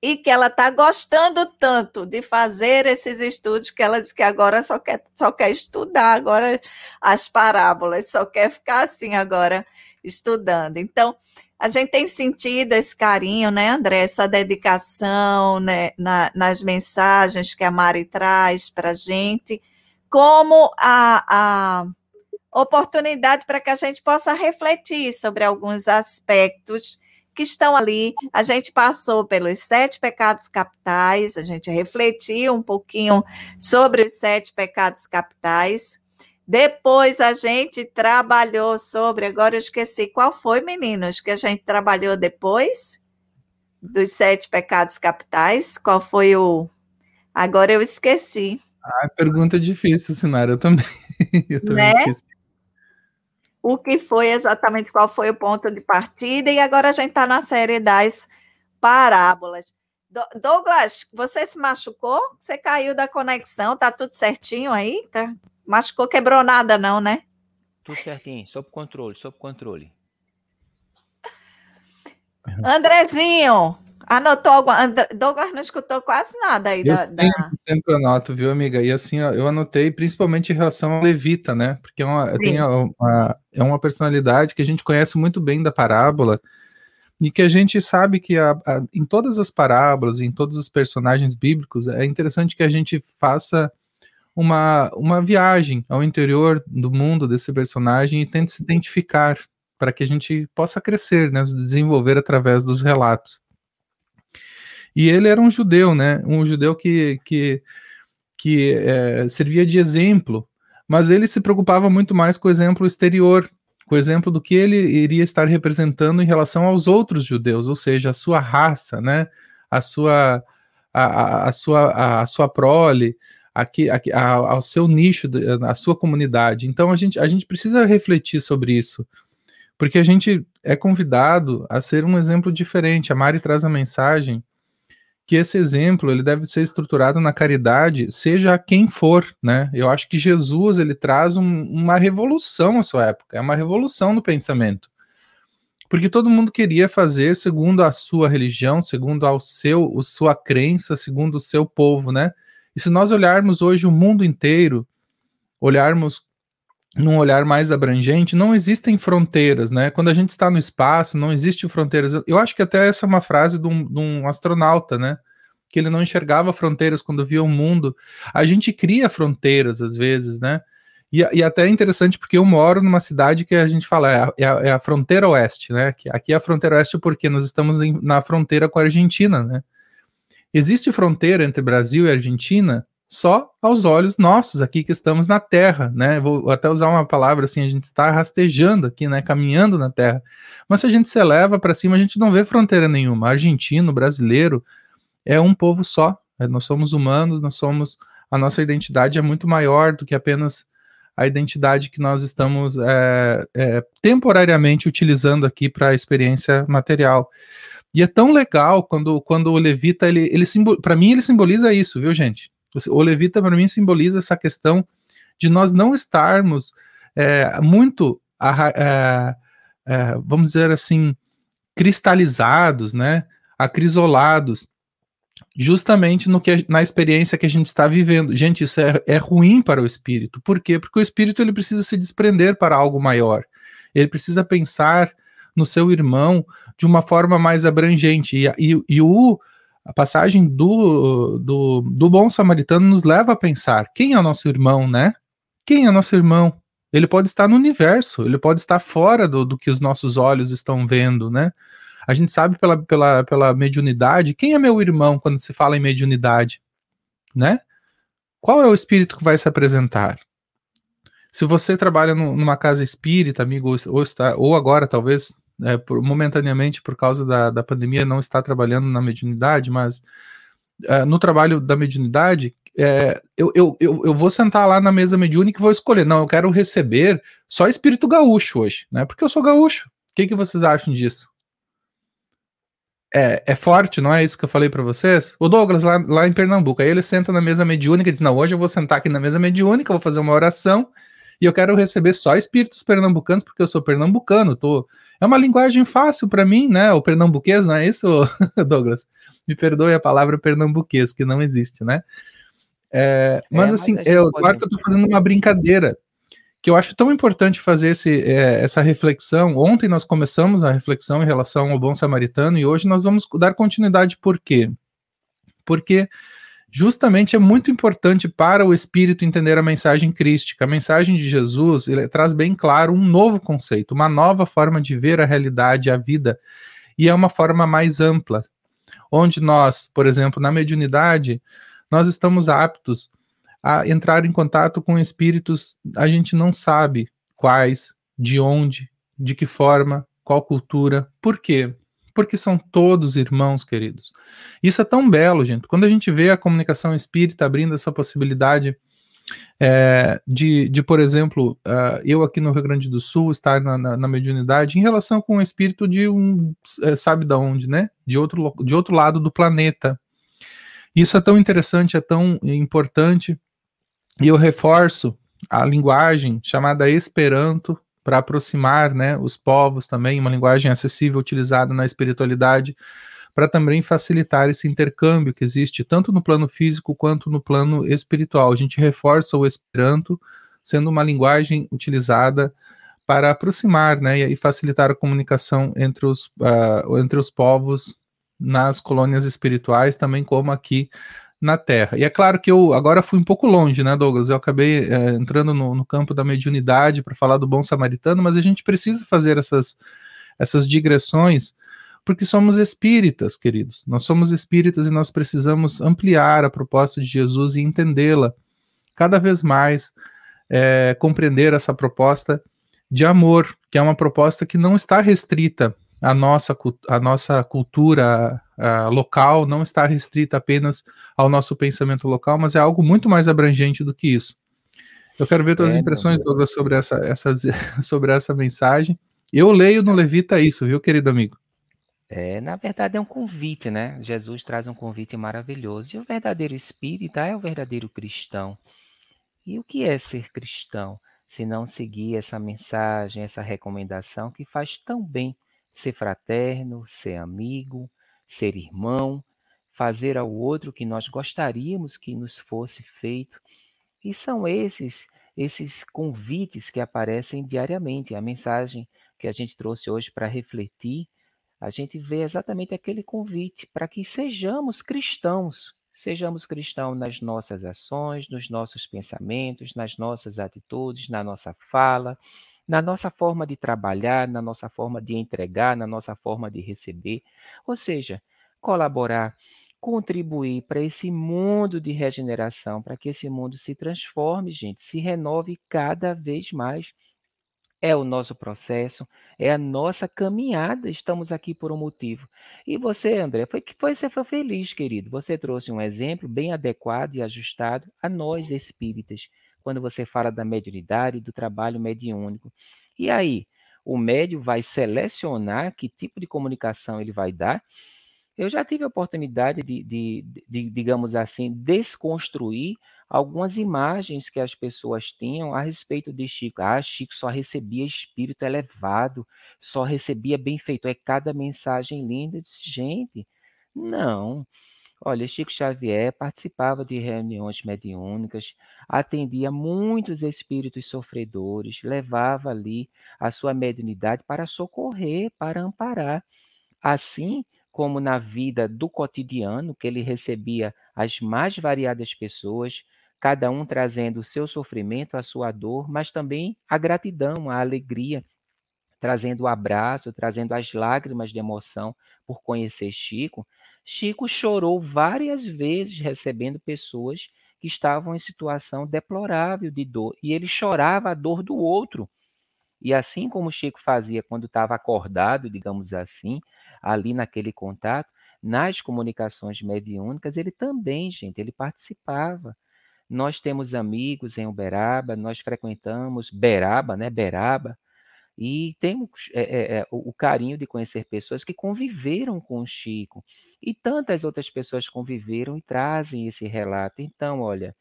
E que ela está gostando tanto de fazer esses estudos que ela diz que agora só quer, só quer estudar agora as parábolas, só quer ficar assim agora estudando. Então, a gente tem sentido esse carinho, né, André, essa dedicação né, na, nas mensagens que a Mari traz para a gente, como a, a oportunidade para que a gente possa refletir sobre alguns aspectos que estão ali. A gente passou pelos sete pecados capitais, a gente refletiu um pouquinho sobre os sete pecados capitais, depois a gente trabalhou sobre, agora eu esqueci qual foi, meninos, que a gente trabalhou depois dos sete pecados capitais. Qual foi o. Agora eu esqueci. Ah, pergunta difícil, Sinara, eu também. *laughs* eu também né? esqueci. O que foi exatamente qual foi o ponto de partida, e agora a gente está na série das parábolas. Douglas, você se machucou? Você caiu da conexão? Tá tudo certinho aí? Machucou, quebrou nada não, né? Tudo certinho, sob controle, sob controle. Andrezinho, anotou alguma... Douglas não escutou quase nada aí eu da, sempre, da... sempre anoto, viu, amiga? E assim, eu anotei principalmente em relação ao Levita, né? Porque é uma, tem uma, é uma personalidade que a gente conhece muito bem da parábola, e que a gente sabe que a, a, em todas as parábolas, em todos os personagens bíblicos, é interessante que a gente faça uma, uma viagem ao interior do mundo desse personagem e tente se identificar para que a gente possa crescer, né, desenvolver através dos relatos. E ele era um judeu, né, um judeu que, que, que é, servia de exemplo, mas ele se preocupava muito mais com o exemplo exterior, com o exemplo do que ele iria estar representando em relação aos outros judeus, ou seja, a sua raça, né, a sua, a, a sua, a, a sua prole, aqui, aqui a, ao seu nicho, a sua comunidade. Então a gente, a gente precisa refletir sobre isso, porque a gente é convidado a ser um exemplo diferente. A Mari traz a mensagem que esse exemplo ele deve ser estruturado na caridade, seja quem for, né? Eu acho que Jesus ele traz um, uma revolução à sua época, é uma revolução no pensamento, porque todo mundo queria fazer segundo a sua religião, segundo ao seu, a sua crença, segundo o seu povo, né? E se nós olharmos hoje o mundo inteiro, olharmos num olhar mais abrangente, não existem fronteiras, né? Quando a gente está no espaço, não existe fronteiras. Eu acho que até essa é uma frase de um, de um, astronauta, né? Que ele não enxergava fronteiras quando via o mundo. A gente cria fronteiras às vezes, né? E, e até é interessante porque eu moro numa cidade que a gente fala é a, é a, é a fronteira oeste, né? Aqui é a fronteira oeste porque nós estamos em, na fronteira com a Argentina, né? Existe fronteira entre Brasil e Argentina só aos olhos nossos aqui que estamos na Terra, né? Vou até usar uma palavra assim, a gente está rastejando aqui, né? Caminhando na Terra. Mas se a gente se eleva para cima, a gente não vê fronteira nenhuma. Argentino, brasileiro, é um povo só. É, nós somos humanos, nós somos. A nossa identidade é muito maior do que apenas a identidade que nós estamos é, é, temporariamente utilizando aqui para a experiência material. E é tão legal quando, quando o levita, ele, ele para mim, ele simboliza isso, viu, gente? O levita, para mim, simboliza essa questão de nós não estarmos é, muito, é, é, vamos dizer assim, cristalizados, né, acrisolados, justamente no que na experiência que a gente está vivendo. Gente, isso é, é ruim para o espírito. Por quê? Porque o espírito ele precisa se desprender para algo maior. Ele precisa pensar no seu irmão de uma forma mais abrangente. E, e, e o a passagem do, do, do bom samaritano nos leva a pensar: quem é o nosso irmão, né? Quem é nosso irmão? Ele pode estar no universo, ele pode estar fora do, do que os nossos olhos estão vendo, né? A gente sabe pela, pela, pela mediunidade quem é meu irmão quando se fala em mediunidade, né? Qual é o espírito que vai se apresentar? Se você trabalha numa casa espírita, amigo, ou, está, ou agora talvez é, por, momentaneamente por causa da, da pandemia não está trabalhando na mediunidade, mas é, no trabalho da mediunidade, é, eu, eu, eu, eu, vou sentar lá na mesa mediúnica e vou escolher. Não, eu quero receber só espírito gaúcho hoje, né? Porque eu sou gaúcho. O que, que vocês acham disso? É, é forte, não é isso que eu falei para vocês? O Douglas, lá, lá em Pernambuco, aí ele senta na mesa mediúnica e diz: Não, hoje eu vou sentar aqui na mesa mediúnica, vou fazer uma oração e eu quero receber só espíritos pernambucanos, porque eu sou pernambucano, tô... é uma linguagem fácil para mim, né? O pernambuquês, não é isso, *laughs* Douglas? Me perdoe a palavra pernambuquês, que não existe, né? É, mas é, assim, mas eu, claro que eu tô fazendo uma brincadeira, que eu acho tão importante fazer esse, é, essa reflexão. Ontem nós começamos a reflexão em relação ao bom samaritano e hoje nós vamos dar continuidade por quê? Porque justamente é muito importante para o espírito entender a mensagem crística. A mensagem de Jesus traz bem claro um novo conceito, uma nova forma de ver a realidade, a vida, e é uma forma mais ampla, onde nós, por exemplo, na mediunidade, nós estamos aptos a entrar em contato com espíritos, a gente não sabe quais, de onde, de que forma, qual cultura, por quê? Porque são todos irmãos queridos. Isso é tão belo, gente. Quando a gente vê a comunicação espírita abrindo essa possibilidade é, de, de, por exemplo, uh, eu aqui no Rio Grande do Sul estar na, na, na mediunidade em relação com o espírito de um, é, sabe da onde, né? De outro, de outro lado do planeta. Isso é tão interessante, é tão importante, e eu reforço a linguagem chamada Esperanto para aproximar né, os povos também, uma linguagem acessível utilizada na espiritualidade, para também facilitar esse intercâmbio que existe tanto no plano físico quanto no plano espiritual. A gente reforça o Esperanto sendo uma linguagem utilizada para aproximar né, e facilitar a comunicação entre os, uh, entre os povos nas colônias espirituais, também como aqui na Terra. E é claro que eu agora fui um pouco longe, né, Douglas? Eu acabei é, entrando no, no, campo da mediunidade para falar do bom samaritano, mas a gente precisa fazer essas, essas digressões porque somos espíritas, queridos. Nós somos espíritas e nós precisamos ampliar a proposta de Jesus e entendê-la cada vez mais, é, compreender essa proposta de amor, que é uma proposta que não está restrita à nossa, à nossa cultura local, não está restrita apenas ao nosso pensamento local, mas é algo muito mais abrangente do que isso. Eu quero ver tuas é, impressões, Douglas, sobre essa, essa, *laughs* sobre essa mensagem. Eu leio no Levita isso, viu, querido amigo? É, na verdade é um convite, né? Jesus traz um convite maravilhoso. E o verdadeiro espírita é o verdadeiro cristão. E o que é ser cristão? Se não seguir essa mensagem, essa recomendação que faz tão bem ser fraterno, ser amigo, ser irmão, fazer ao outro que nós gostaríamos que nos fosse feito. E são esses esses convites que aparecem diariamente. A mensagem que a gente trouxe hoje para refletir, a gente vê exatamente aquele convite para que sejamos cristãos, sejamos cristãos nas nossas ações, nos nossos pensamentos, nas nossas atitudes, na nossa fala, na nossa forma de trabalhar, na nossa forma de entregar, na nossa forma de receber. Ou seja, colaborar, contribuir para esse mundo de regeneração, para que esse mundo se transforme, gente, se renove cada vez mais. É o nosso processo, é a nossa caminhada. Estamos aqui por um motivo. E você, André, foi que você foi feliz, querido. Você trouxe um exemplo bem adequado e ajustado a nós espíritas, quando você fala da mediunidade, do trabalho mediúnico. E aí, o médio vai selecionar que tipo de comunicação ele vai dar eu já tive a oportunidade de, de, de, digamos assim, desconstruir algumas imagens que as pessoas tinham a respeito de Chico. Ah, Chico só recebia espírito elevado, só recebia benfeitor. É cada mensagem linda. Eu disse, gente, não. Olha, Chico Xavier participava de reuniões mediúnicas, atendia muitos espíritos sofredores, levava ali a sua mediunidade para socorrer, para amparar. Assim, como na vida do cotidiano, que ele recebia as mais variadas pessoas, cada um trazendo o seu sofrimento, a sua dor, mas também a gratidão, a alegria, trazendo o abraço, trazendo as lágrimas de emoção por conhecer Chico. Chico chorou várias vezes recebendo pessoas que estavam em situação deplorável de dor, e ele chorava a dor do outro. E assim como Chico fazia quando estava acordado, digamos assim, ali naquele contato, nas comunicações mediúnicas, ele também, gente, ele participava. Nós temos amigos em Uberaba, nós frequentamos Beraba, né, Beraba, e temos é, é, é, o, o carinho de conhecer pessoas que conviveram com o Chico. E tantas outras pessoas conviveram e trazem esse relato. Então, olha,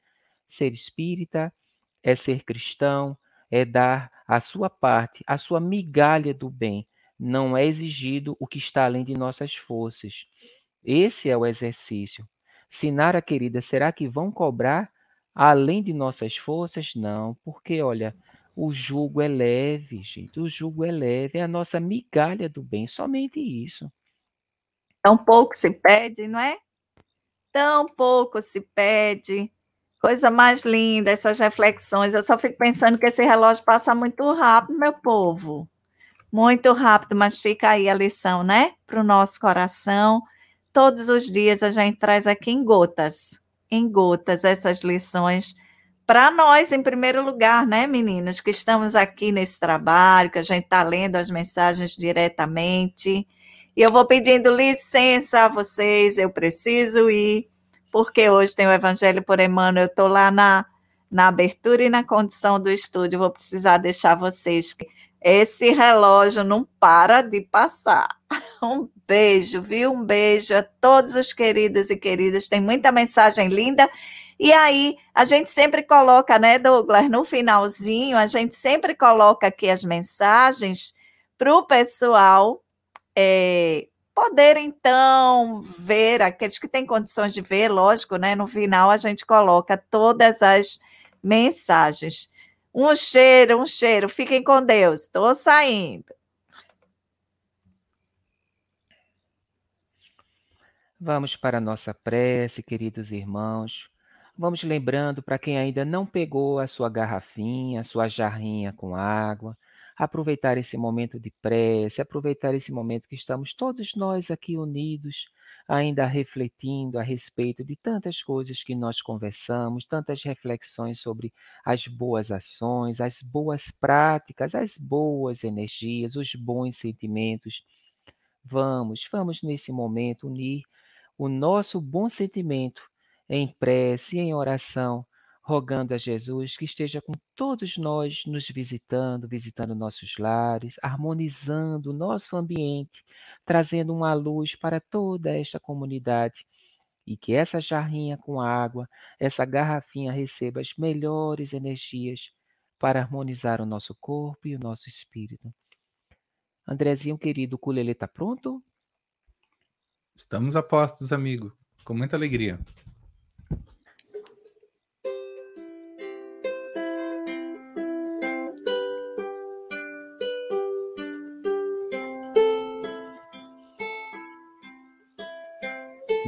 ser espírita é ser cristão, é dar a sua parte, a sua migalha do bem não é exigido o que está além de nossas forças. Esse é o exercício. Sinara querida, será que vão cobrar além de nossas forças? Não, porque olha, o jugo é leve, gente. O jugo é leve, é a nossa migalha do bem, somente isso. Tão pouco se pede, não é? Tão pouco se pede. Coisa mais linda, essas reflexões. Eu só fico pensando que esse relógio passa muito rápido, meu povo. Muito rápido, mas fica aí a lição, né? Para o nosso coração. Todos os dias a gente traz aqui em gotas, em gotas, essas lições para nós, em primeiro lugar, né, meninas, que estamos aqui nesse trabalho, que a gente está lendo as mensagens diretamente. E eu vou pedindo licença a vocês, eu preciso ir, porque hoje tem o Evangelho por Emmanuel, eu estou lá na na abertura e na condição do estúdio. Vou precisar deixar vocês. Esse relógio não para de passar. *laughs* Um beijo, viu? Um beijo a todos os queridos e queridas. Tem muita mensagem linda. E aí, a gente sempre coloca, né, Douglas, no finalzinho, a gente sempre coloca aqui as mensagens para o pessoal é, poder, então, ver, aqueles que têm condições de ver, lógico, né? No final a gente coloca todas as mensagens. Um cheiro, um cheiro. Fiquem com Deus. Estou saindo. Vamos para a nossa prece, queridos irmãos. Vamos lembrando para quem ainda não pegou a sua garrafinha, a sua jarrinha com água, aproveitar esse momento de prece, aproveitar esse momento que estamos todos nós aqui unidos, ainda refletindo a respeito de tantas coisas que nós conversamos, tantas reflexões sobre as boas ações, as boas práticas, as boas energias, os bons sentimentos. Vamos, vamos nesse momento unir o nosso bom sentimento em prece, em oração, rogando a Jesus que esteja com todos nós nos visitando, visitando nossos lares, harmonizando o nosso ambiente, trazendo uma luz para toda esta comunidade. E que essa jarrinha com água, essa garrafinha receba as melhores energias para harmonizar o nosso corpo e o nosso espírito. Andrezinho querido, o culelê está pronto? Estamos a postos, amigo. Com muita alegria.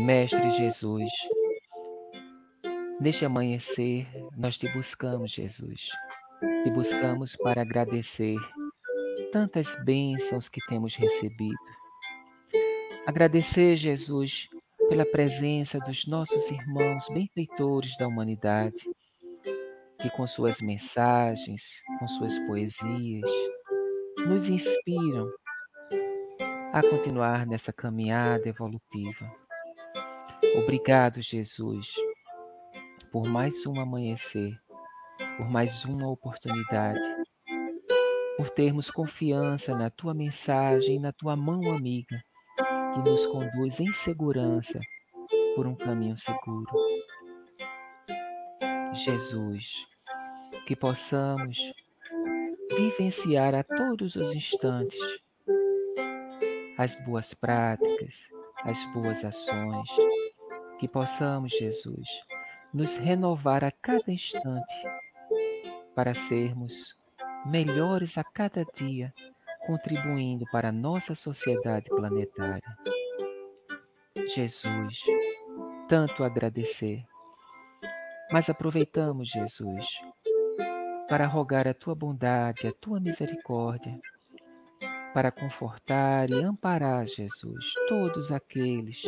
Mestre Jesus, neste amanhecer nós te buscamos, Jesus. Te buscamos para agradecer tantas bênçãos que temos recebido. Agradecer, Jesus, pela presença dos nossos irmãos benfeitores da humanidade, que com suas mensagens, com suas poesias, nos inspiram a continuar nessa caminhada evolutiva. Obrigado, Jesus, por mais um amanhecer, por mais uma oportunidade, por termos confiança na tua mensagem, na tua mão amiga, que nos conduz em segurança por um caminho seguro. Jesus, que possamos vivenciar a todos os instantes as boas práticas, as boas ações, que possamos, Jesus, nos renovar a cada instante para sermos melhores a cada dia, contribuindo para a nossa sociedade planetária. Jesus, tanto agradecer, mas aproveitamos, Jesus, para rogar a tua bondade, a tua misericórdia, para confortar e amparar, Jesus, todos aqueles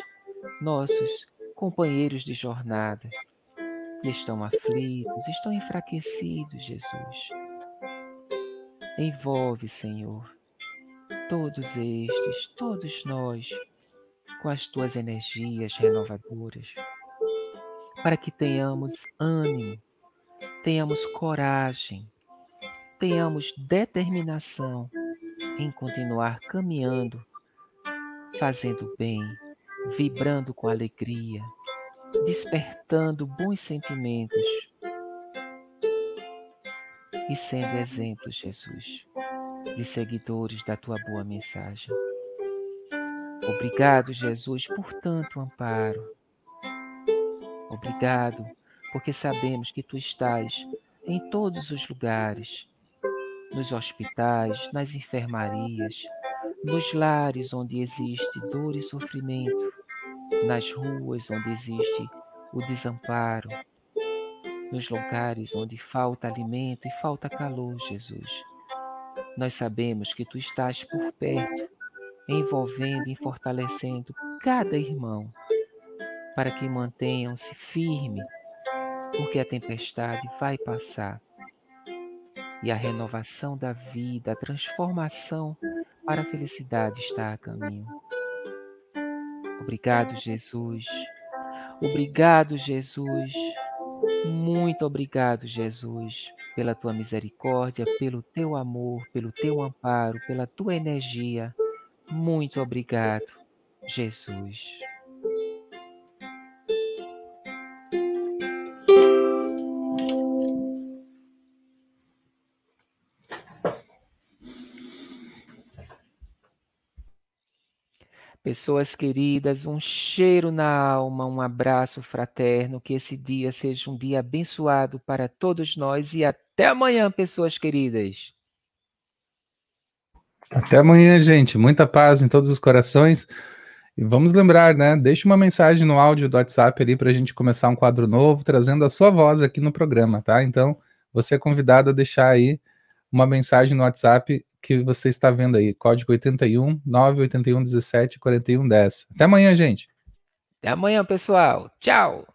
nossos companheiros de jornada, estão aflitos, estão enfraquecidos, Jesus. Envolve, Senhor, todos estes, todos nós, com as tuas energias renovadoras, para que tenhamos ânimo, tenhamos coragem, tenhamos determinação em continuar caminhando, fazendo bem vibrando com alegria, despertando bons sentimentos e sendo exemplo, Jesus, de seguidores da tua boa mensagem. Obrigado, Jesus, por tanto amparo. Obrigado, porque sabemos que tu estás em todos os lugares, nos hospitais, nas enfermarias, nos lares onde existe dor e sofrimento, nas ruas onde existe o desamparo, nos lugares onde falta alimento e falta calor, Jesus. Nós sabemos que tu estás por perto, envolvendo e fortalecendo cada irmão, para que mantenham-se firmes, porque a tempestade vai passar e a renovação da vida, a transformação para a felicidade está a caminho. Obrigado, Jesus. Obrigado, Jesus. Muito obrigado, Jesus, pela tua misericórdia, pelo teu amor, pelo teu amparo, pela tua energia. Muito obrigado, Jesus. Pessoas queridas, um cheiro na alma, um abraço fraterno, que esse dia seja um dia abençoado para todos nós e até amanhã, pessoas queridas. Até amanhã, gente. Muita paz em todos os corações. E vamos lembrar, né? Deixe uma mensagem no áudio do WhatsApp ali para a gente começar um quadro novo, trazendo a sua voz aqui no programa, tá? Então, você é convidado a deixar aí uma mensagem no WhatsApp que você está vendo aí, código 81 981 17 41 10. Até amanhã, gente. Até amanhã, pessoal. Tchau.